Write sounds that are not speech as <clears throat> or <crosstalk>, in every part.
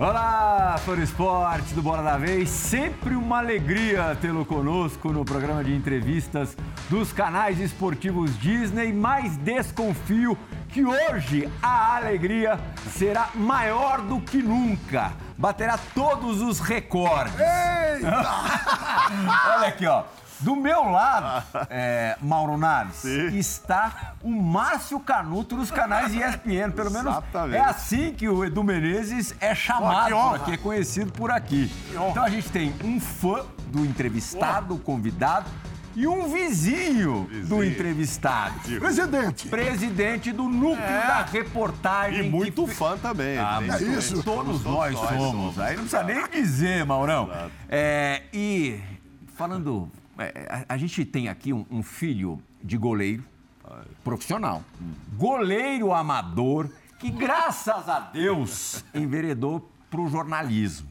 Olá, fã do esporte do Bola da Vez. Sempre uma alegria tê-lo conosco no programa de entrevistas dos canais esportivos Disney. Mas desconfio que hoje a alegria será maior do que nunca. Baterá todos os recordes. Eita! <laughs> Olha aqui, ó. Do meu lado, é, Mauro Naves, Sim. está o Márcio Canuto dos canais ESPN. Pelo menos Exatamente. é assim que o Edu Menezes é chamado por aqui, é conhecido por aqui. Então a gente tem um fã do entrevistado, convidado, e um vizinho, do Vizinho. entrevistado. Presidente, Presidente do núcleo É. da reportagem. E muito que... fã também. Ah, mas isso. Todos nós somos. Aí não precisa nem dizer, Maurão. É, e falando, é, a, a gente tem aqui um, um filho de goleiro profissional, goleiro amador que graças a Deus <laughs> enveredou para o jornalismo.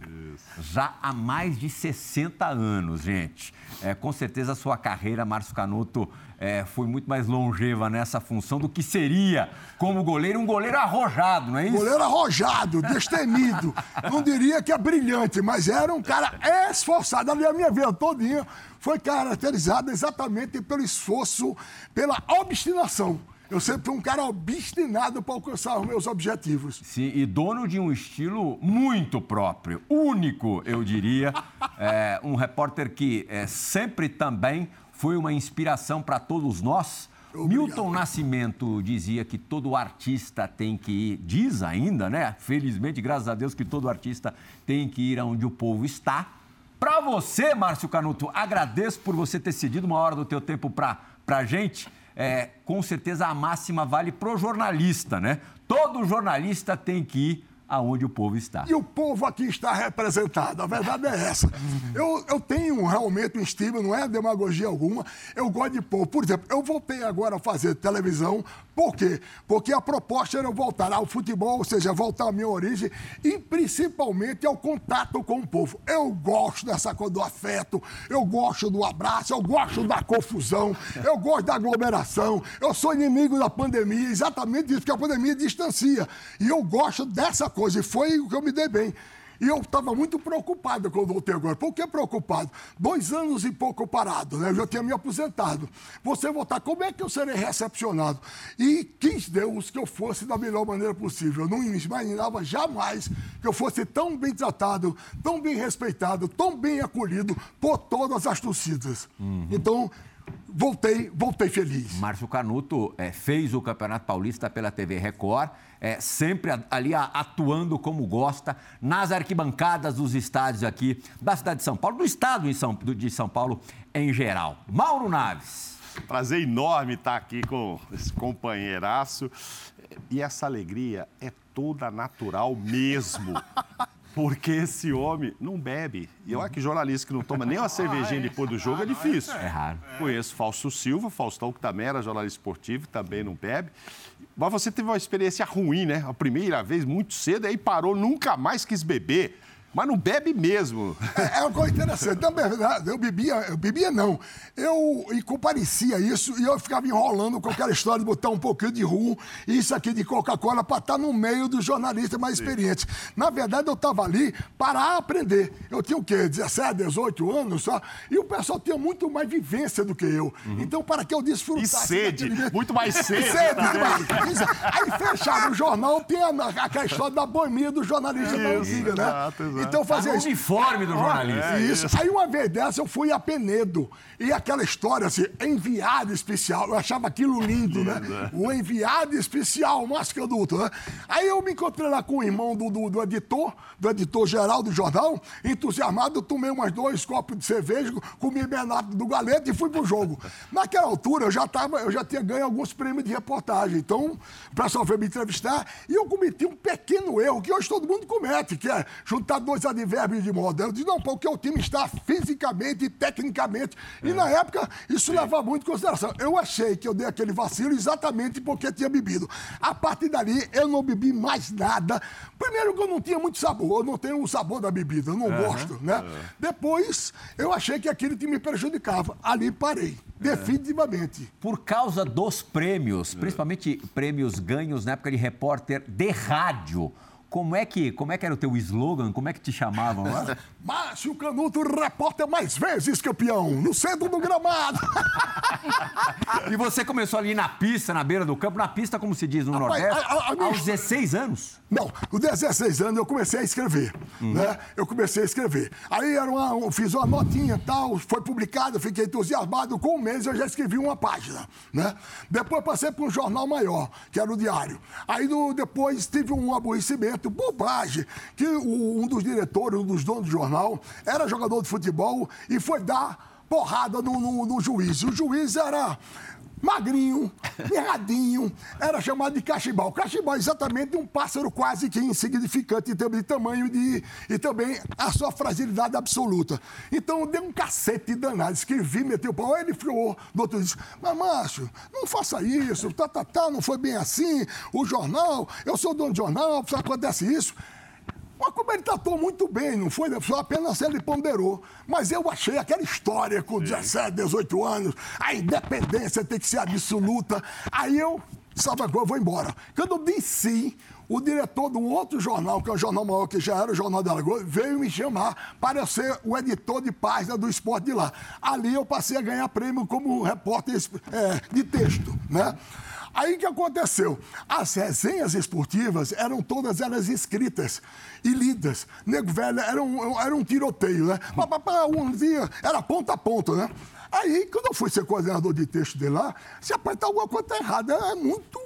Já há mais de 60 anos, gente. É, com certeza a sua carreira, Márcio Canuto, é, foi muito mais longeva nessa função do que seria como goleiro, um goleiro arrojado, não é isso? goleiro arrojado, destemido. <laughs> Não diria que é brilhante, mas era um cara esforçado. Ali a minha vida todinha foi caracterizada exatamente pelo esforço, pela obstinação. Eu sempre fui um cara obstinado para alcançar os meus objetivos. Sim, e dono de um estilo muito próprio, único, eu diria. <laughs> É, um repórter que é, sempre também foi uma inspiração para todos nós. Milton Nascimento dizia que todo artista tem que ir, diz ainda, né? Felizmente, graças a Deus, que todo artista tem que ir aonde o povo está. Para você, Márcio Canuto, agradeço por você ter cedido uma hora do teu tempo para a gente. É, com certeza a máxima vale pro jornalista, né? Todo jornalista tem que ir aonde o povo está. E o povo aqui está representado, a verdade é essa. Eu, eu tenho realmente um estímulo, não é demagogia alguma, eu gosto de povo. Por exemplo, eu voltei agora a fazer televisão, por quê? Porque a proposta era voltar ao futebol, ou seja, voltar à minha origem e principalmente ao contato com o povo. Eu gosto dessa coisa do afeto, eu gosto do abraço, eu gosto da confusão, eu gosto da aglomeração, eu sou inimigo da pandemia, exatamente isso, porque a pandemia distancia. E eu gosto dessa coisa, e foi o que eu me dei bem. E eu estava muito preocupado quando voltei agora. Por que preocupado? Dois anos e pouco parado, né? Eu já tinha me aposentado. Você voltar, como é que eu serei recepcionado? E quis Deus que eu fosse da melhor maneira possível. Eu não imaginava jamais que eu fosse tão bem tratado, tão bem respeitado, tão bem acolhido por todas as torcidas. Então, voltei, voltei feliz. Márcio Canuto é, fez o Campeonato Paulista pela TV Record, é, sempre ali atuando como gosta, nas arquibancadas dos estádios aqui da cidade de São Paulo, do estado em São- do- de São Paulo em geral. Mauro Naves. Prazer enorme estar aqui com esse companheiraço. E essa alegria é toda natural mesmo. Porque esse homem não bebe. E olha que jornalista que não toma nem uma cervejinha depois do jogo é difícil. É raro. Conheço Fausto Silva, Faustão, que também era jornalista esportivo, também não bebe. Mas você teve uma experiência ruim, né? A primeira vez, muito cedo, aí parou, nunca mais quis beber. Mas não bebe mesmo. É é uma coisa interessante. Na verdade, eu bebia, eu bebia não. Eu e comparecia isso e eu ficava enrolando com aquela história de botar um pouquinho de rum isso aqui de Coca-Cola para estar no meio dos jornalistas mais experientes. Na verdade, eu estava ali para aprender. Eu tinha o quê? 17, 18 anos só. E o pessoal tinha muito mais vivência do que eu. Então, para que eu desfrutasse. Uhum. E sede, daquele muito mais sede Sede, também. demais. Aí fechava o jornal, tem a- aquela história da boemia do jornalista da Isso, antiga, né? exato, exato. Então, eu Tá no isso. uniforme do jornalista. É Isso. Aí uma vez dessa eu fui a Penedo. E aquela história assim, enviado especial, eu achava aquilo lindo, né? O enviado especial, Márcio Canuto, né? Aí eu me encontrei lá com o irmão do, do, do editor, do editor geral do jornal, entusiasmado, tomei umas dois copos de cerveja, comi menato do galete e fui pro jogo. <laughs> Naquela altura eu já tava, eu já tinha ganho alguns prêmios de reportagem. Então, o pessoal veio me entrevistar e eu cometi um pequeno erro que hoje todo mundo comete, que é juntar dois advérbios de moda. Eu disse, não, porque o time está fisicamente e tecnicamente. E na época, isso levava muito em consideração. Eu achei que eu dei aquele vacilo exatamente porque tinha bebido. A partir dali, eu não bebi mais nada. Primeiro que eu não tinha muito sabor, eu não tenho o sabor da bebida, eu não gosto, né? Depois, eu achei que aquilo que me prejudicava. Ali parei, definitivamente. Por causa dos prêmios, principalmente prêmios ganhos na época de repórter de rádio. Como é que, como é que era o teu slogan? Como é que te chamavam lá? <laughs> Márcio Canuto, repórter mais vezes campeão, no centro do gramado. e você começou ali na pista, na beira do campo, na pista, como se diz no Rapaz, Nordeste, a, a, a aos 16 anos? Não, com 16 anos eu comecei a escrever, uhum. né? Eu comecei a escrever. Aí era uma, eu fiz uma notinha e tal, foi publicado, fiquei entusiasmado. Com um mês eu já escrevi uma página, né? Depois passei para um jornal maior, que era o Diário. Aí no, depois tive um aborrecimento, bobagem, que o, um dos diretores, um dos donos do jornal, era jogador de futebol e foi dar porrada no, no, no juiz. O juiz era magrinho, mirradinho, era chamado de cachibal. Cachibal é exatamente um pássaro quase que insignificante em termos de tamanho de, e também a sua fragilidade absoluta. Então, deu um cacete danado, escrevi, meteu o pau, ele ficou, do outro disse, mas macho, não faça isso, tá, tá, tá, não foi bem assim, o jornal, eu sou dono de jornal, acontece isso. Mas como ele tratou muito bem, não foi? Só apenas ele ponderou. Mas eu achei aquela história com 17, 18 anos, a independência tem que ser absoluta. Aí eu, sabe agora, vou embora. Quando eu disse, o diretor de um outro jornal, que é um jornal maior, que já era o Jornal da Lagoa, veio me chamar para ser o editor de página do esporte de lá. Ali eu passei a ganhar prêmio como repórter é, de texto, né? Aí que aconteceu? As resenhas esportivas eram todas elas escritas e lidas. Nego velho era um, era um tiroteio, né? Um dia era ponta a ponta, né? Aí, quando eu fui ser coordenador de texto de lá, se apertar alguma coisa tá errada, é muito.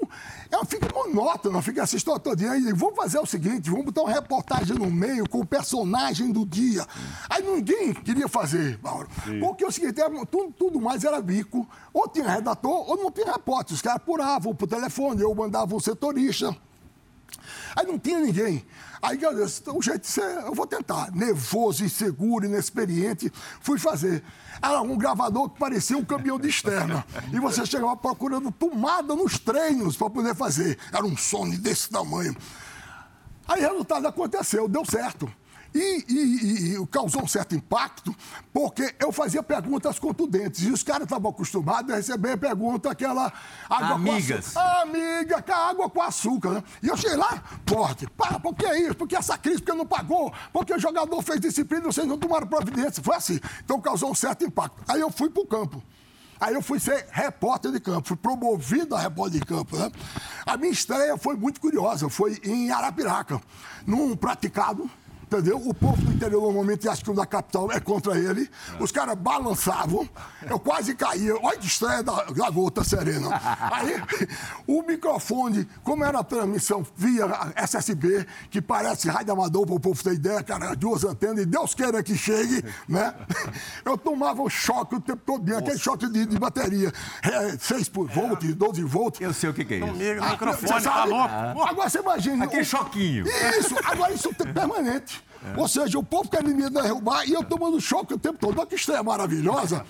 É, fica monótono, fica essa história todinha. Aí, vamos fazer o seguinte: vamos botar uma reportagem no meio com o personagem do dia. Aí ninguém queria fazer, Mauro. Porque é o seguinte: era, tudo, tudo, mais era bico. Ou tinha redator, ou não tinha repórter. Os caras apuravam por telefone, eu mandava um setorista. Aí não tinha ninguém. Aí eu disse, então, o jeito ser, eu vou tentar. Nervoso, inseguro, inexperiente, fui fazer. Era um gravador que parecia um caminhão de externa. E você chegava procurando tomada nos treinos para poder fazer. Era um Sony desse tamanho. Aí o resultado aconteceu, deu certo. E, e, e, causou um certo impacto, porque eu fazia perguntas contundentes. E os caras estavam acostumados a receber pergunta aquela água Amigas. com açúcar. Amiga, com água com açúcar. Né? E eu cheguei lá, forte. Pá, por que isso? Porque essa crise, porque não pagou, porque o jogador fez disciplina vocês não tomaram providência. Foi assim. Então causou um certo impacto. Aí eu fui para o campo. Aí eu fui ser repórter de campo, fui promovido a repórter de campo. Né? A minha estreia foi muito curiosa, foi em Arapiraca, num praticado entendeu? O povo do interior normalmente acha que o da capital é contra ele. Os caras balançavam, eu quase caía. Olha que estreia da, da gota serena. Aí, o microfone, como era a transmissão via SSB, que parece rádio amador para o povo ter ideia, cara, duas antenas, e Deus queira que chegue, né? <laughs> Eu tomava o choque o tempo todo, aquele choque de, de bateria. É, 6 por volt, 12 volts. Eu sei o que, que é isso. Comigo, ah, microfone, tá louco. Agora você imagina. Aquele o... choquinho. Isso, agora isso é permanente. É. Ou seja, o povo quer me derrubar e eu tomando choque o tempo todo. Olha que estreia maravilhosa.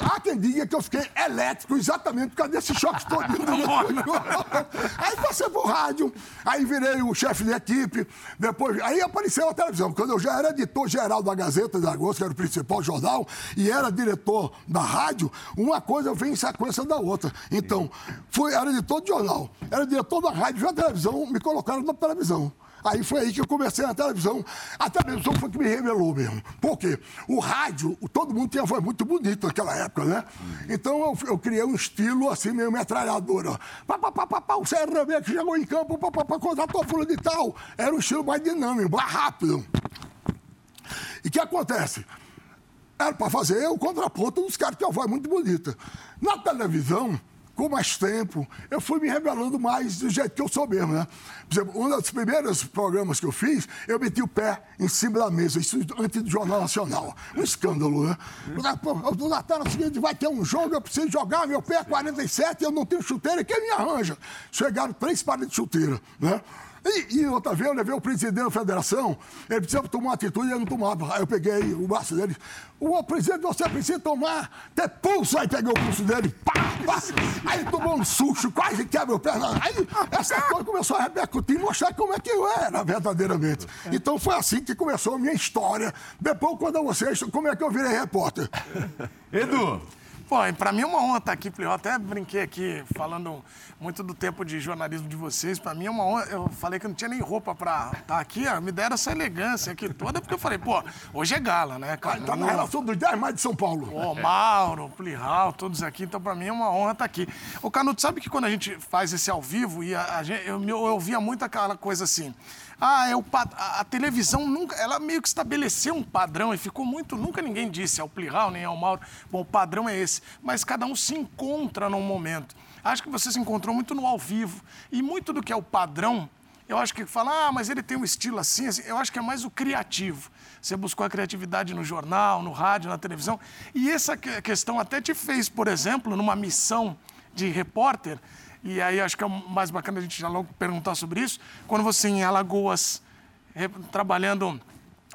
Há quem diga que eu fiquei elétrico exatamente por causa desse choque todo. <laughs> <laughs> aí passei pro rádio, aí virei o chefe de equipe, depois, aí apareceu a televisão. Quando eu já era editor geral da Gazeta de Agosto, que era o principal jornal, e era diretor da rádio, uma coisa vem em sequência da outra. Então, fui, era editor de jornal, era diretor da rádio, já televisão, me colocaram na televisão. Aí foi aí que eu comecei na televisão. A televisão foi que me revelou mesmo. Por quê? O rádio, todo mundo tinha voz muito bonita naquela época, né? Então eu, eu criei um estilo assim, meio metralhadora. Pá, pá, pá, pá, pá, o CRB que chegou em campo, pá, pá, pá, contratou fulano de tal. Era um estilo mais dinâmico, mais rápido. E o que acontece? Era para fazer o contraponto dos caras que tinham voz muito bonita. Na televisão, com mais tempo, eu fui me revelando mais do jeito que eu sou mesmo, né? Por exemplo, um dos primeiros programas que eu fiz, eu meti o pé em cima da mesa, isso antes do Jornal Nacional. Um escândalo, né? Do Natal, no seguinte, vai ter um jogo, eu preciso jogar, meu pé é 47, eu não tenho chuteira, quem me arranja? Chegaram três pares de chuteira, né? E, e, outra vez eu levei o presidente da federação, ele precisava tomar uma atitude e ele não tomava. Aí eu peguei o braço dele. O presidente, você precisa tomar, ter pulso. Aí peguei o pulso dele, pá, pá. Aí ele tomou um susto, quase quebra o pé. Aí essa coisa começou a repercutir e mostrar como é que eu era verdadeiramente. Então foi assim que começou a minha história. Depois, quando vocês, como é que eu virei repórter? Edu, Pô, para mim é uma honra estar aqui, Eu até brinquei aqui, falando muito do tempo de jornalismo de vocês. Para mim é uma honra. Eu falei que não tinha nem roupa para estar aqui, ó, me deram essa elegância aqui toda, porque eu falei, pô, hoje é gala, né, cara? Tá na relação dos 10 mais de São Paulo. Pô, Mauro, Plihal, todos aqui. Então, para mim é uma honra estar aqui. Ô, Canuto, sabe que quando a gente faz esse ao vivo, e a, a gente, eu, eu ouvia muito aquela coisa assim. Ah, é o a, a, televisão nunca, ela meio que estabeleceu um padrão e ficou muito, nunca ninguém disse ao Plihal nem ao Mauro, bom, o padrão é esse, mas cada um se encontra num momento. Acho que você se encontrou muito no ao vivo e muito do que é o padrão, eu acho que fala, ah, mas ele tem um estilo assim, assim, eu acho que é mais o criativo. Você buscou a criatividade no jornal, no rádio, na televisão, e essa questão até te fez, por exemplo, numa missão de repórter, e aí acho que é mais bacana a gente já logo perguntar sobre isso. Quando você em Alagoas, trabalhando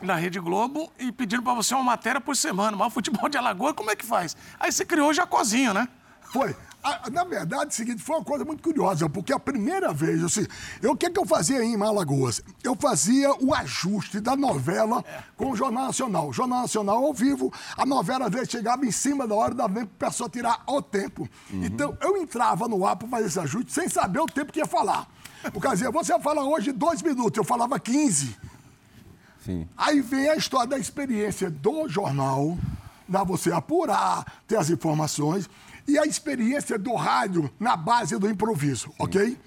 na Rede Globo e pedindo para você uma matéria por semana, mas o futebol de Alagoas, como é que faz? Aí você criou o Jacozinho, né? Foi. Na verdade, o seguinte, foi uma coisa muito curiosa, porque a primeira vez, assim, eu, o que, é que eu fazia em Malagoas? Eu fazia o ajuste da novela com o Jornal Nacional. O Jornal Nacional ao vivo, a novela às vezes chegava em cima da hora da vez para a pessoa tirar o tempo. Uhum. Então, eu entrava no ar para fazer esse ajuste sem saber o tempo que ia falar. Por causa dizia, você fala hoje dois minutos, eu falava 15. Sim. Aí vem a história da experiência do jornal, dá você apurar, ter as informações e a experiência do rádio na base do improviso, Sim. ok?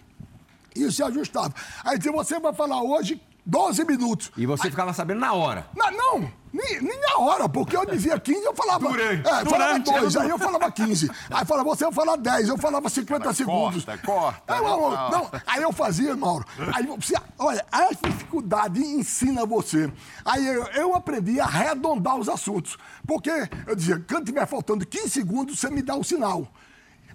Isso se ajustava. Aí dizia, você vai falar hoje 12 minutos. E você Aí, ficava sabendo na hora? Não, não nem, nem na hora, porque eu dizia 15, eu falava. Durante. É, falava 2, aí eu falava 15. Aí falava, você eu falava 10, eu falava 50 Mas segundos. Corta, corta. Aí, não, não, aí eu fazia, Mauro. Aí você, olha, a dificuldade ensina você. Aí eu, eu aprendi a arredondar os assuntos. Porque eu dizia, quando tiver faltando 15 segundos, você me dá um sinal.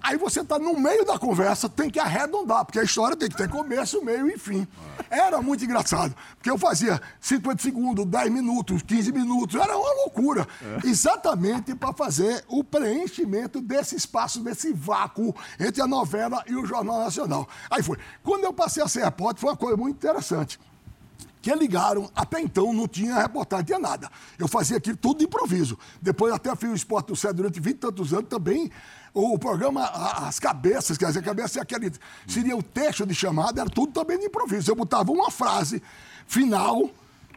Aí você está no meio da conversa, tem que arredondar, porque a história tem que ter começo, meio e fim. Era muito engraçado, porque eu fazia 50 segundos, 10 minutos, 15 minutos, era uma loucura. É. Exatamente para fazer o preenchimento desse espaço, desse vácuo entre a novela e o Jornal Nacional. Aí foi. Quando eu passei a ser repórter, foi uma coisa muito interessante que ligaram, até então não tinha reportagem, tinha nada. Eu fazia aquilo tudo de improviso. Depois até fiz o Esporte do Céu durante 20 e tantos anos também. O programa As Cabeças, quer dizer, a cabeça é aquele, seria o texto de chamada, era tudo também de improviso. Eu botava uma frase final,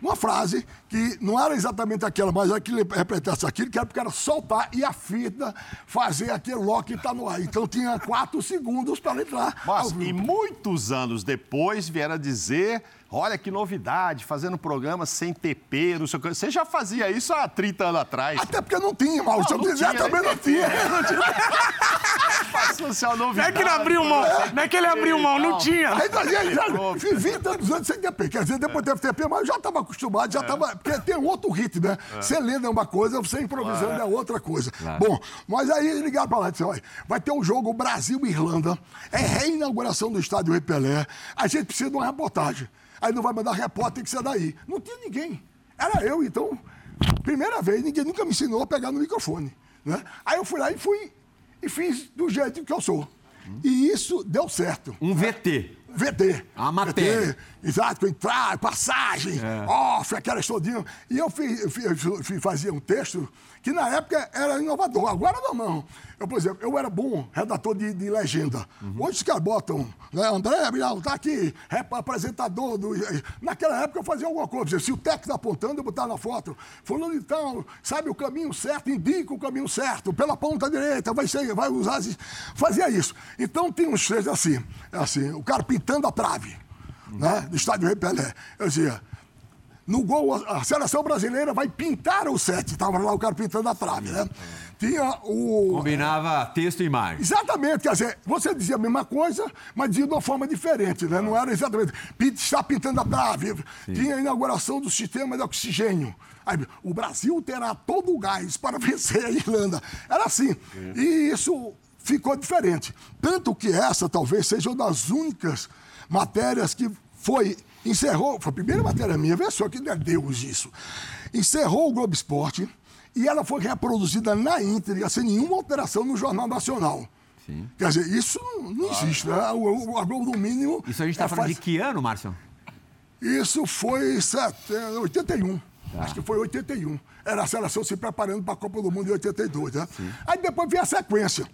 uma frase que não era exatamente aquela, mas aquilo repetasse aquilo, que era porque era soltar e a fita fazer aquele lock que está no ar. Então tinha quatro segundos para entrar. Mas, e muitos anos depois vieram dizer Olha que novidade, fazendo programa sem TP, não sei o que. Você já fazia isso há 30 anos atrás. Até porque não tinha, Mauro. Se eu quiser, também não tinha. <laughs> Passou ser novidade. Não é que ele abriu mão. Não é que ele abriu mão, não tinha. Aí ele já fiz 20 anos sem TP. Quer dizer, depois teve TP, mas eu já estava acostumado, já estava. É. Porque tem outro ritmo, né? É. Você lendo é uma coisa, você improvisando é outra coisa. Bom, mas aí eles ligaram para lá e disseram: olha, vai ter um jogo Brasil-Irlanda. É reinauguração do estádio Repelé. A gente precisa de uma reportagem. Aí não vai mandar repórter, tem que ser daí. Não tinha ninguém. Era eu, então, primeira vez, ninguém nunca me ensinou a pegar no microfone. Né? Aí eu fui lá e fui e fiz do jeito que eu sou. E isso deu certo. Um VT. VT. A matéria. Exato, entrar, passagem, é. off, aquelas todinhas. E eu, fiz, eu, fiz, eu fiz, fazia um texto que na época era inovador. Agora não, não. Eu, por exemplo, eu era bom redator de, de legenda. Uhum. Hoje os caras botam, né, André Bilhão, tá aqui, apresentador. Do... Naquela época eu fazia alguma coisa. Se o técnico está apontando, eu botava na foto. Falando então, sabe o caminho certo, indica o caminho certo, pela ponta direita, vai, ser, vai usar. Fazia isso. Então tem uns três assim, assim, o cara pintando a trave, uhum. né, do estádio Rei Pelé. Eu dizia, no gol, a seleção brasileira vai pintar o sete. Estava lá o cara pintando a trave, né? Tinha o. Combinava texto e imagem. Exatamente, quer dizer, você dizia a mesma coisa, mas dizia de uma forma diferente, né? Não era exatamente. Está pintando a trave. Sim. Tinha a inauguração do sistema de oxigênio. Aí, o Brasil terá todo o gás para <laughs> vencer a Irlanda. Era assim. Sim. E isso ficou diferente. Tanto que essa talvez seja uma das únicas matérias que foi encerrou, foi a primeira matéria minha, vê só que não é Deus isso. Encerrou o Globo Esporte e ela foi reproduzida na íntegra, sem nenhuma alteração no Jornal Nacional. Sim. Quer dizer, isso não existe, né? O, a Globo, no mínimo. Isso a gente está é, falando faz... de que ano, Márcio? Isso foi em 81. Acho que foi 81. Era a seleção se preparando para a Copa do Mundo em 82, né? Aí depois veio a sequência.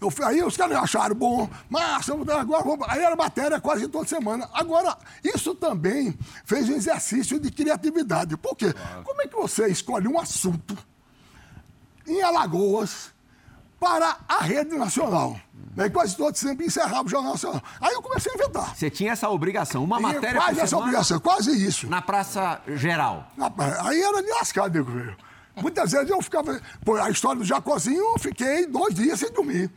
Eu, aí os caras acharam bom, massa, agora vamos. Aí era matéria quase toda semana. Agora, isso também fez um exercício de criatividade. Por quê? Como é que você escolhe um assunto em Alagoas para a rede nacional? Né? Quase todo sempre encerrava o Jornal Nacional. Aí eu comecei a inventar. Você tinha essa obrigação, uma E matéria quase por essa semana obrigação, quase isso. na Praça Geral. Rapaz, Aí era de lascar, nego velho. Muitas vezes eu ficava. Pô, a história do Jacozinho, eu fiquei dois dias sem dormir.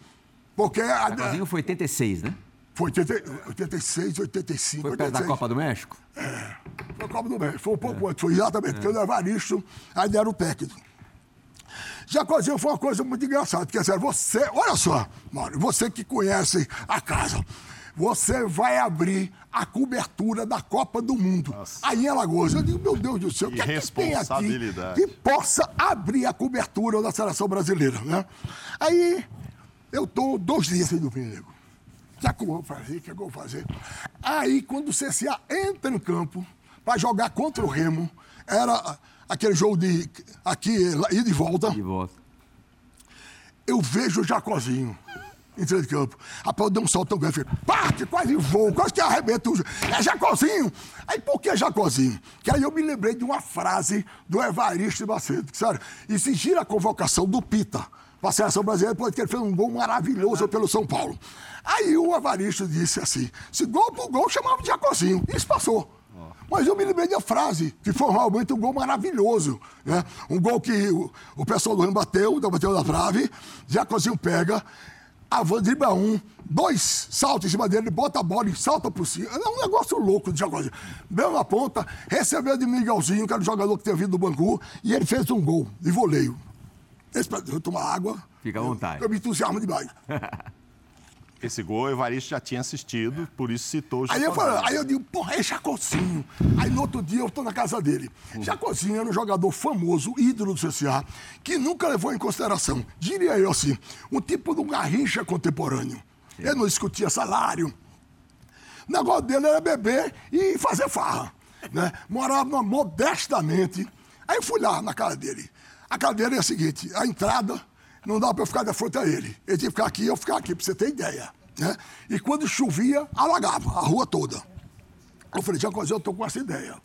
Porque. a- Jacozinho foi 86, né? Foi 80, 86, 85. Foi perto da 86. Copa do México? Foi a Copa do México. Foi um pouco antes. Foi exatamente, porque o Evaristo aí era o técnico. Jacozinho foi uma coisa muito engraçada. Quer dizer, você, olha só, Mário, você que conhece a casa, você vai abrir a cobertura da Copa do Mundo. Aí em Alagoas. Eu digo, meu Deus do céu, o que, é que tem aqui responsabilidade. que possa abrir a cobertura da seleção brasileira, né? Aí eu tô dois dias sem dormir, nego. O que é que eu vou fazer? O que é que eu vou fazer? Aí, quando o CCA entra em campo para jogar contra o Remo, era aquele jogo de aqui, e volta, De volta. eu vejo o Jacozinho em campo. Rapaz, eu dei um salto tão grande, falei, parte, quase voo, quase que arrebenta o... É Jacozinho! Aí, por que Jacozinho? Que aí eu me lembrei de uma frase do Evaristo Macedo, que, sabe, exigir a convocação do Pita para a seleção brasileira, porque ele fez um gol maravilhoso pelo São Paulo. Aí o Evaristo disse assim, se gol por gol, chamava de Jacozinho. Isso passou. Mas eu me lembrei da frase, que foi realmente um gol maravilhoso. Né? Um gol que o, o pessoal do Remo bateu, bateu na trave, Jacozinho pega, avança, dribla um, dois saltos em cima dele, bota a bola e salta por cima. É um negócio louco de Jacozinho. Deu na ponta, recebeu de Miguelzinho, que era o jogador que tinha vindo do Bangu, e ele fez um gol de voleio. Esse, eu tomar água. Fica à vontade. Eu, eu me entusiasmo demais. <laughs> Esse gol o Evaristo já tinha assistido, por isso citou o Aí eu, falei, aí eu digo, porra, é Jacozinho. Aí no outro dia eu tô na casa dele. Jacozinho era um jogador famoso, ídolo do CSA, que nunca levou em consideração, diria eu assim, um tipo de um garrincha contemporâneo. Ele não discutia salário. O negócio dele era beber e fazer farra. Né? Morava modestamente. Aí eu fui lá na casa dele. A dele é a seguinte: a entrada não dava para eu ficar de frente a ele. Ele tinha que ficar aqui eu ficar aqui, para você ter ideia. Né? E quando chovia, alagava a rua toda. Eu falei, Jacozinho, eu tô com essa ideia.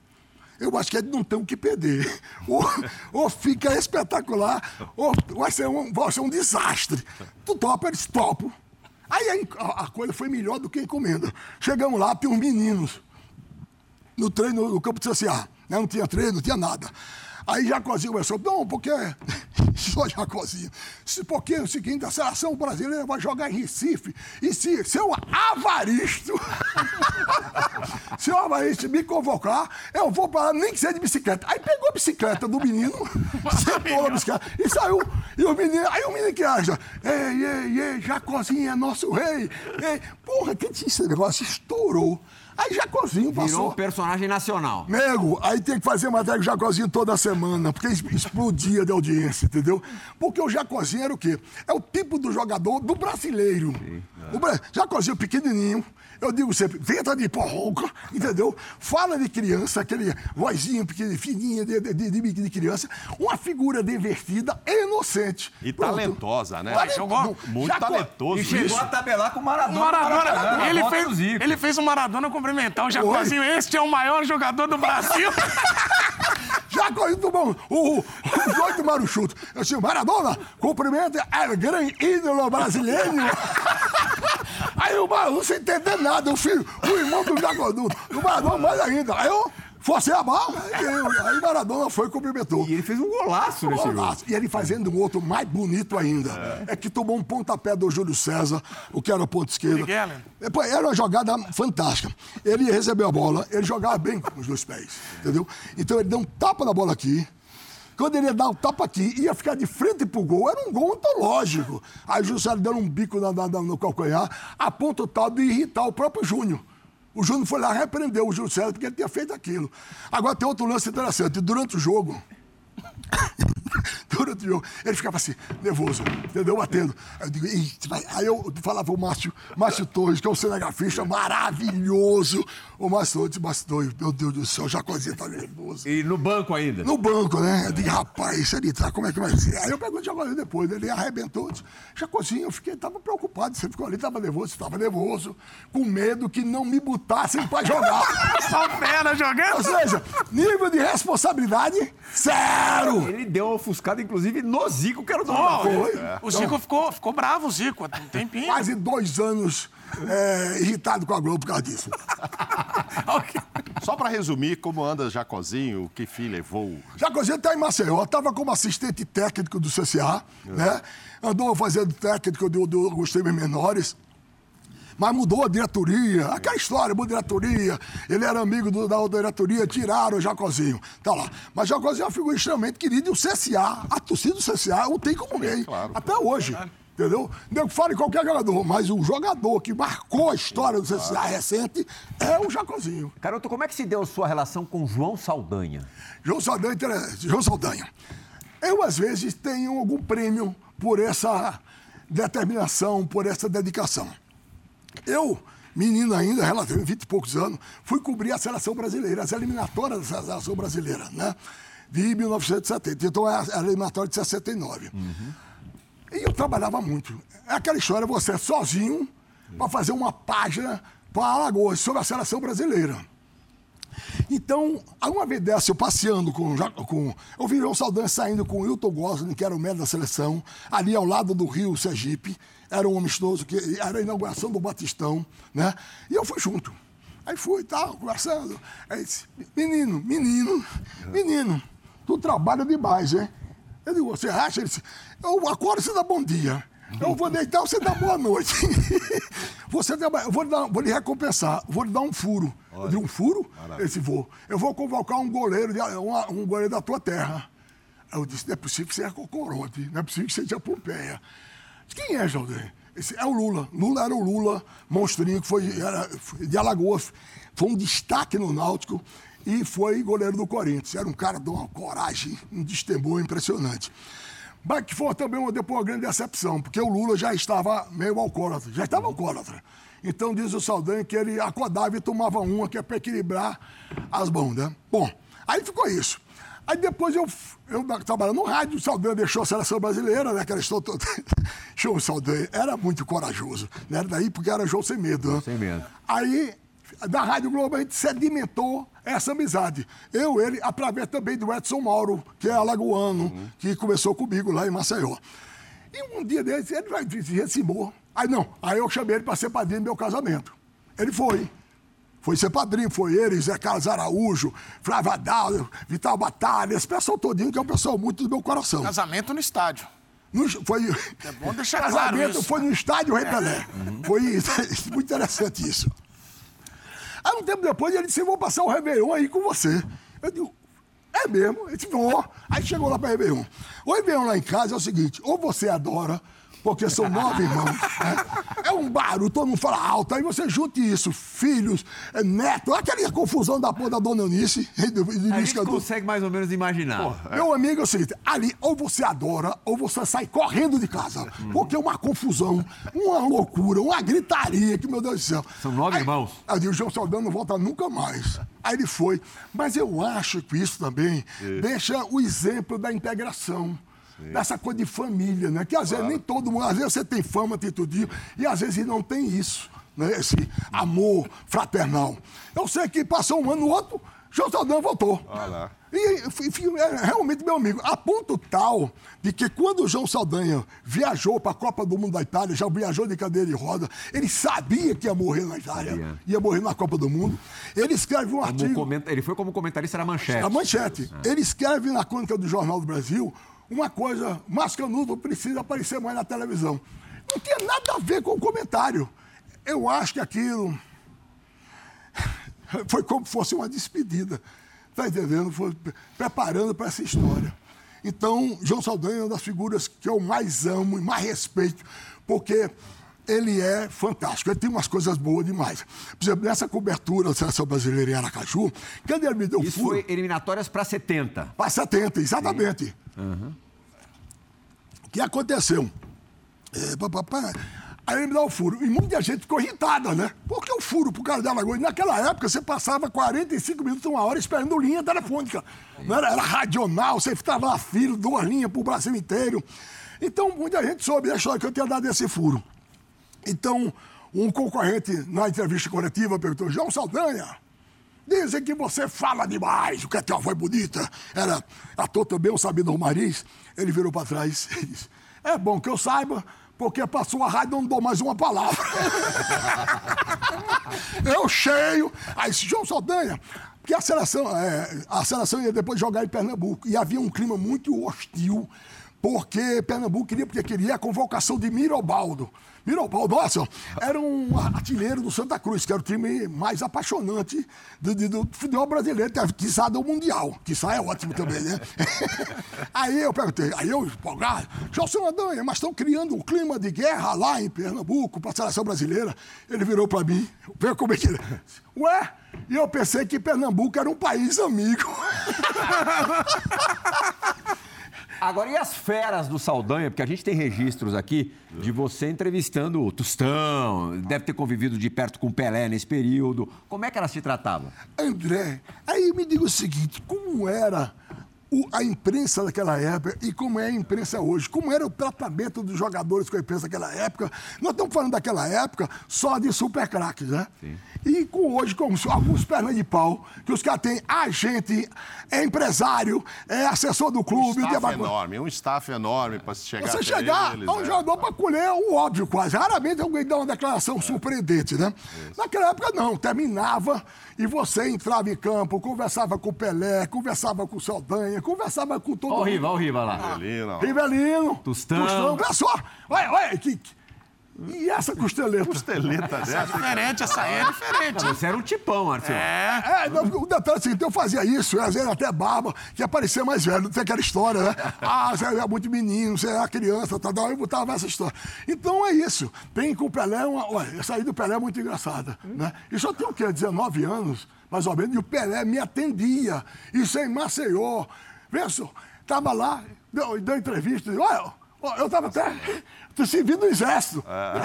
Eu acho que ele não tem o que perder. <laughs> Ou, ou fica espetacular, ou vai ser um, vai ser um desastre. Tu topa, eles topam. Aí a a, coisa foi melhor do que encomenda. Chegamos lá, tem uns meninos no treino no campo de CCA. Né? Não tinha treino, não tinha nada. Aí Jacozinho começou, não, porque. <laughs> Só Jacozinho. Porque é o seguinte, a seleção brasileira vai jogar em Recife. E se seu avaristo. <laughs> se o avaristo me convocar, eu vou para lá, nem que seja de bicicleta. Aí pegou a bicicleta do menino, <laughs> sentou na bicicleta e saiu. E o menino, aí o menino que acha, ei, ei, ei, Jacozinho é nosso rei. Ei, porra, que esse negócio estourou. Aí Jacozinho Virou passou. um personagem nacional. Nego, aí tem que fazer matéria com o Jacozinho toda semana, porque explodia de audiência, entendeu? Porque o Jacozinho era o quê? É o tipo do jogador do brasileiro. O bra... Jacozinho pequenininho, eu digo sempre, venta de porronca, entendeu? Fala de criança, aquele vozinho pequenininho, fininha de, de, de, de- criança, uma figura divertida e inocente. E Pronto. talentosa, né? Talento- jogou Muito talentoso E chegou isso. a tabelar com o Maradona. O Maradona, Maradona, ele, volta fez, do Zico. ele fez o Maradona cumprimentar o Jacozinho. Este é o maior jogador do Brasil. <laughs> Jacozinho tomou o, o, o do Maruchuto. Eu disse, Maradona, cumprimento é grande ídolo brasileiro. <laughs> Aí o Maradona, sem entender nada, o filho, o irmão do Jacozinho, do Maradona mais ainda. Aí eu forcei a aí, eu- aí Maradona foi e cumprimentou. E ele fez um golaço nesse jogo. Golaço. E ele fazendo um outro mais bonito ainda. É. que tomou um pontapé do Júlio César, o que era o ponto esquerdo. Miguel. Era uma jogada fantástica. Ele recebeu a bola, ele jogava bem com os dois pés, entendeu? Então ele deu um tapa na bola aqui. Quando ele ia dar o tapa aqui, ia ficar de frente pro gol, era um gol antológico. Aí o Júlio César deu um bico na- na- na- no calcanhar, a ponto tal de irritar o próprio Júnior. O Júnior foi lá e repreendeu o Júlio César porque ele tinha feito aquilo. Agora tem outro lance interessante. Durante o jogo, <laughs> durante o jogo. Ele ficava assim, nervoso, entendeu? Batendo. Aí eu digo, aí eu falava o Márcio, Márcio Torres, que é um cinegrafista maravilhoso. O Márcio Torres, Márcio Torres, meu Deus do céu, o Jacozinho tá nervoso. E no banco ainda? No banco, né? Eu digo, rapaz, ele tá, como é que vai ser? Aí eu pergunto o Jacozinho depois, ele arrebentou. Disse, Jacozinho, eu fiquei, tava preocupado, você ficou ali, tava nervoso, estava nervoso, com medo que não me botassem pra jogar. <laughs> Só fera jogando. Ou seja, nível de responsabilidade zero. Ele deu uma ofuscada, inclusive, no Zico, que era o dono Pô, da. O Zico ficou, ficou bravo, o Zico, há um tempinho. Quase dois anos é, irritado com a Globo por causa disso. <laughs> Só para resumir, como anda Jacozinho, que fim levou? Jacozinho está em Maceió, estava como assistente técnico do CCA, né? Andou fazendo técnico do, do, times menores. Mas mudou a diretoria, aquela história, mudou a diretoria. Ele era amigo do- da outra diretoria, tiraram o Jacozinho. Tá lá. Mas Jacozinho é uma figura extremamente querida e o CSA, a torcida do CSA, o tem como ninguém. claro. Até hoje. Entendeu? Nego fala em qualquer jogador, mas o jogador que marcou a história do CSA recente é o Jacozinho. Caroto, como é que se deu a sua relação com João Saldanha? João Saldanha, inter- João Saldanha. Eu, às vezes, tenho algum prêmio por essa determinação, por essa dedicação. Eu, menino ainda, relativamente 20 e poucos anos, fui cobrir a seleção brasileira, as eliminatórias da seleção brasileira, né? De 1970. Então, é a eliminatória de 69. E eu trabalhava muito. É aquela história, você sozinho, para fazer uma página para Alagoas sobre a seleção brasileira. Então, uma vez dessa, eu passeando com, com eu vi João Saldanha saindo com o Wilton Gosling, que era o médico da seleção, ali ao lado do Rio Sergipe. Era um amistoso, que era a inauguração do Batistão, né? E eu fui junto. Aí fui e tal, conversando. Aí disse, menino, menino, menino, tu trabalha demais, hein? Eu digo, você acha? Ele disse, eu acordo, você dá bom dia. Eu vou deitar, você dá boa noite. <laughs> você trabalha, eu vou, dar- vou lhe recompensar, vou lhe dar um furo. Eu digo, um furo? Ele disse, vou. Eu vou convocar um goleiro, de- uma- um goleiro da tua terra. Aí eu disse, não é possível que você é Cocoronte, não é possível que você seja Pompeia. Disse, Quem é, Jaldeir? Esse é o Lula. Lula era o Lula, monstrinho, que foi, era, foi de Alagoas. Foi um destaque no Náutico e foi goleiro do Corinthians. Era um cara de uma coragem, um destemor impressionante. Mas que foi também uma, depois uma grande decepção, porque o Lula já estava meio alcoólatra, já estava alcoólatra. Então diz o Saldanha que ele acordava e tomava uma, que é para equilibrar as mãos, né? Bom, aí ficou isso. Aí depois eu, eu trabalhando no rádio, o Saldanha deixou a seleção brasileira, né? Aquela história toda. Show o Saldanha, era muito corajoso. Era daí porque era João sem medo, né? Sem medo. Aí, da Rádio Globo, a gente sedimentou essa amizade. Eu, ele, através também do Edson Mauro, que é alagoano, que começou comigo lá em Maceió. E um dia desse, ele vai se recimou. Aí não, aí eu chamei ele para ser padrinho do meu casamento. Ele foi. Foi ser padrinho, foi ele, Zé Carlos Araújo, Flávio Adal, Vital Batalha, esse pessoal todinho, que é um pessoal muito do meu coração. Casamento no estádio. No- foi, É bom deixar casamento claro isso. foi no estádio Rei Pelé. Foi <laughs> muito interessante isso. Aí um tempo depois ele disse, vou passar o Réveillon aí com você. Eu digo, é mesmo? Ele disse, vou. Aí chegou lá para Réveillon. O Réveillon lá em casa é o seguinte, ou você adora, porque são nove irmãos, né? é um barulho, todo mundo fala alto, aí você junte isso, filhos, é, neto, aquela confusão da porra da Dona Eunice, <laughs> do, do A gente consegue mais ou menos imaginar. Meu amigo é o seguinte, ali ou você adora ou você sai correndo de casa. Porque é uma confusão, uma loucura, uma gritaria que, meu Deus do céu. São nove Aí- irmãos. Aí o João Saldanha não volta nunca mais. Aí ele foi. Mas eu acho que isso também deixa o exemplo da integração. Dessa coisa de família, né? Que às vezes nem todo mundo, às vezes você tem fama, tem tudinho, e às vezes não tem isso, né? Esse amor fraternal. Eu sei que passou um ano, no outro, João Saldanha voltou. Olha lá. E enfim, é realmente meu amigo, a ponto tal de que quando o João Saldanha viajou para a Copa do Mundo da Itália, já viajou de cadeira de roda, ele sabia que ia morrer na Itália, Sabia. ia morrer na Copa do Mundo. Ele escreve um artigo, comenta- Ele foi como comentarista da manchete. a manchete, ele escreve na crônica do Jornal do Brasil uma coisa, Mascanudo precisa aparecer mais na televisão. Não tinha nada a ver com o comentário. Eu acho que aquilo <laughs> foi como se fosse uma despedida. Está entendendo? Foi pre- preparando para essa história. Então, João Saldanha é uma das figuras que eu mais amo e mais respeito, porque ele é fantástico. Ele tem umas coisas boas demais. Por exemplo, nessa cobertura da seleção brasileira em Aracaju, quando ele me deu Isso furo. foi eliminatórias para 70. Para 70, exatamente. Que aconteceu? É, Aí ele me dá o furo. E muita gente ficou irritada, né? Por que o furo pro cara da Lagoa? Naquela época, você passava 45 minutos, uma hora, esperando linha telefônica. Não era, era radional, você ficava lá, filho, duas linhas pro Brasil inteiro. Então, muita gente soube a história que eu tinha dado esse furo. Então, um concorrente na entrevista coletiva perguntou: João Saldanha, dizem que você fala demais, o que a tua voz bonita. Era ator também, o Sabino Romariz. Ele virou para trás e disse: É bom que eu saiba porque passou a rádio não dou mais uma palavra. <laughs> eu cheio. Aí disse, João Saldanha, que a seleção, é, a seleção ia depois jogar em Pernambuco. E havia um clima muito hostil, porque Pernambuco queria, porque queria a convocação de Mirobaldo. Mirobaldo, nossa, era um artilheiro do Santa Cruz, que era o time mais apaixonante do, do, do futebol brasileiro, que sai do Mundial, que sai é ótimo também, né? <laughs> aí eu perguntei, aí eu empolgado, Gelson Adanha, mas estão criando um clima de guerra lá em Pernambuco para a seleção brasileira. Ele virou para mim, vê como é que ele... Ué, e eu pensei que Pernambuco era um país amigo. <laughs> Agora, e as feras do Saldanha? Porque a gente tem registros aqui de você entrevistando o Tostão, deve ter convivido de perto com o Pelé nesse período. Como é que ela se tratava? André, aí me diga o seguinte: como era o, a imprensa daquela época e como é a imprensa hoje. Como era o tratamento dos jogadores com a imprensa daquela época. Nós estamos falando daquela época só de super craques, né? Sim. E com hoje, com alguns pernas de pau, que os caras têm agente, é empresário, é assessor do clube. Um staff enorme, um staff enorme para chegar Você chegar eles, a um é. jogador para colher o óbvio quase. Raramente alguém dá uma declaração é. surpreendente, né? Isso. Naquela época não, terminava e você entrava em campo, conversava com o Pelé, conversava com o Saldanha, conversava com todo mundo. Olha o Riva, olha o Riva lá. Rivelino. Rivelino. Tostão. Tostão. Olha só. Olha, olha. Que, e essa costeleta? Costeleta dessa? É diferente, essa aí é diferente. você era um tipão, Marcelo. É. é não, o detalhe é o seguinte, eu fazia isso, às vezes até barba, que aparecia mais velho. Tem aquela história, né? <laughs> Ah, você é muito menino, você é criança, tá, eu botava essa história. Então é isso. Tem com o Pelé, uma, olha, essa aí do Pelé é muito engraçada, né? E só tem o quê? 19 anos, mais ou menos, e o Pelé me atendia. Isso em Maceió. Vê só, tava lá, deu, deu entrevista, olha, eu tava até servindo no exército. É.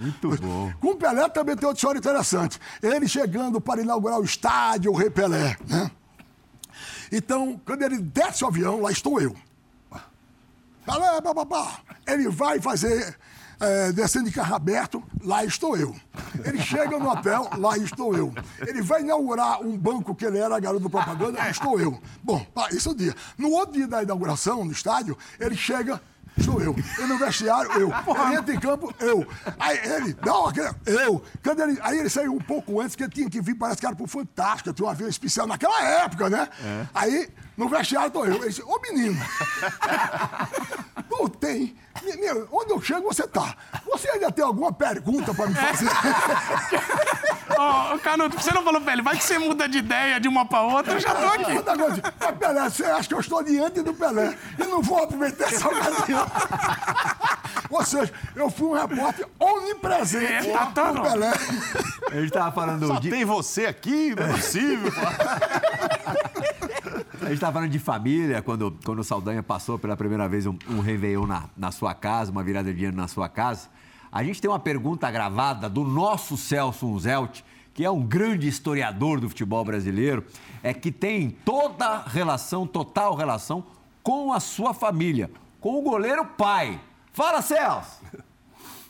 Muito bom. Com o Pelé também tem outra história interessante. Ele chegando para inaugurar o estádio, o Rei Pelé, né? Então, quando ele desce o avião, lá estou eu. Pelé, bababá. Ele vai fazer é, descendo de carro aberto, lá estou eu. Ele chega no hotel, lá estou eu. Ele vai inaugurar um banco que ele era garoto propaganda, estou eu. Bom, isso é o dia. No outro dia da inauguração, no estádio, ele chega, Sou eu. Ele no vestiário, eu. Ele entra em campo, eu. Aí ele, não, eu. Quando ele, aí ele saiu um pouco antes, que ele tinha que vir, parece que era pro Fantástico, tinha um avião especial naquela época, né? É. Aí, no vestiário tô eu. Ele disse, ô menino, <laughs> não tem meu, onde eu chego, você tá. Você ainda tem alguma pergunta pra me fazer? <laughs> Ô, oh, Canuto, você não falou pra ele, vai que você muda de ideia de uma pra outra, eu já tô aqui. Mas Pelé, você acha que eu estou diante do Pelé e não vou aproveitar essa ocasião? <laughs> Ou seja, eu fui um repórter onipresente é, tá com o Pelé. Gente tava falando... Só de... tem você aqui? Não é possível. A gente estava falando de família, quando, quando o Saldanha passou pela primeira vez um, um Réveillon na, na sua casa, uma virada de ano na sua casa. A gente tem uma pergunta gravada do nosso Celso Unzelt, que é um grande historiador do futebol brasileiro, é que tem toda relação, total relação com a sua família, com o goleiro pai. Fala, Celso!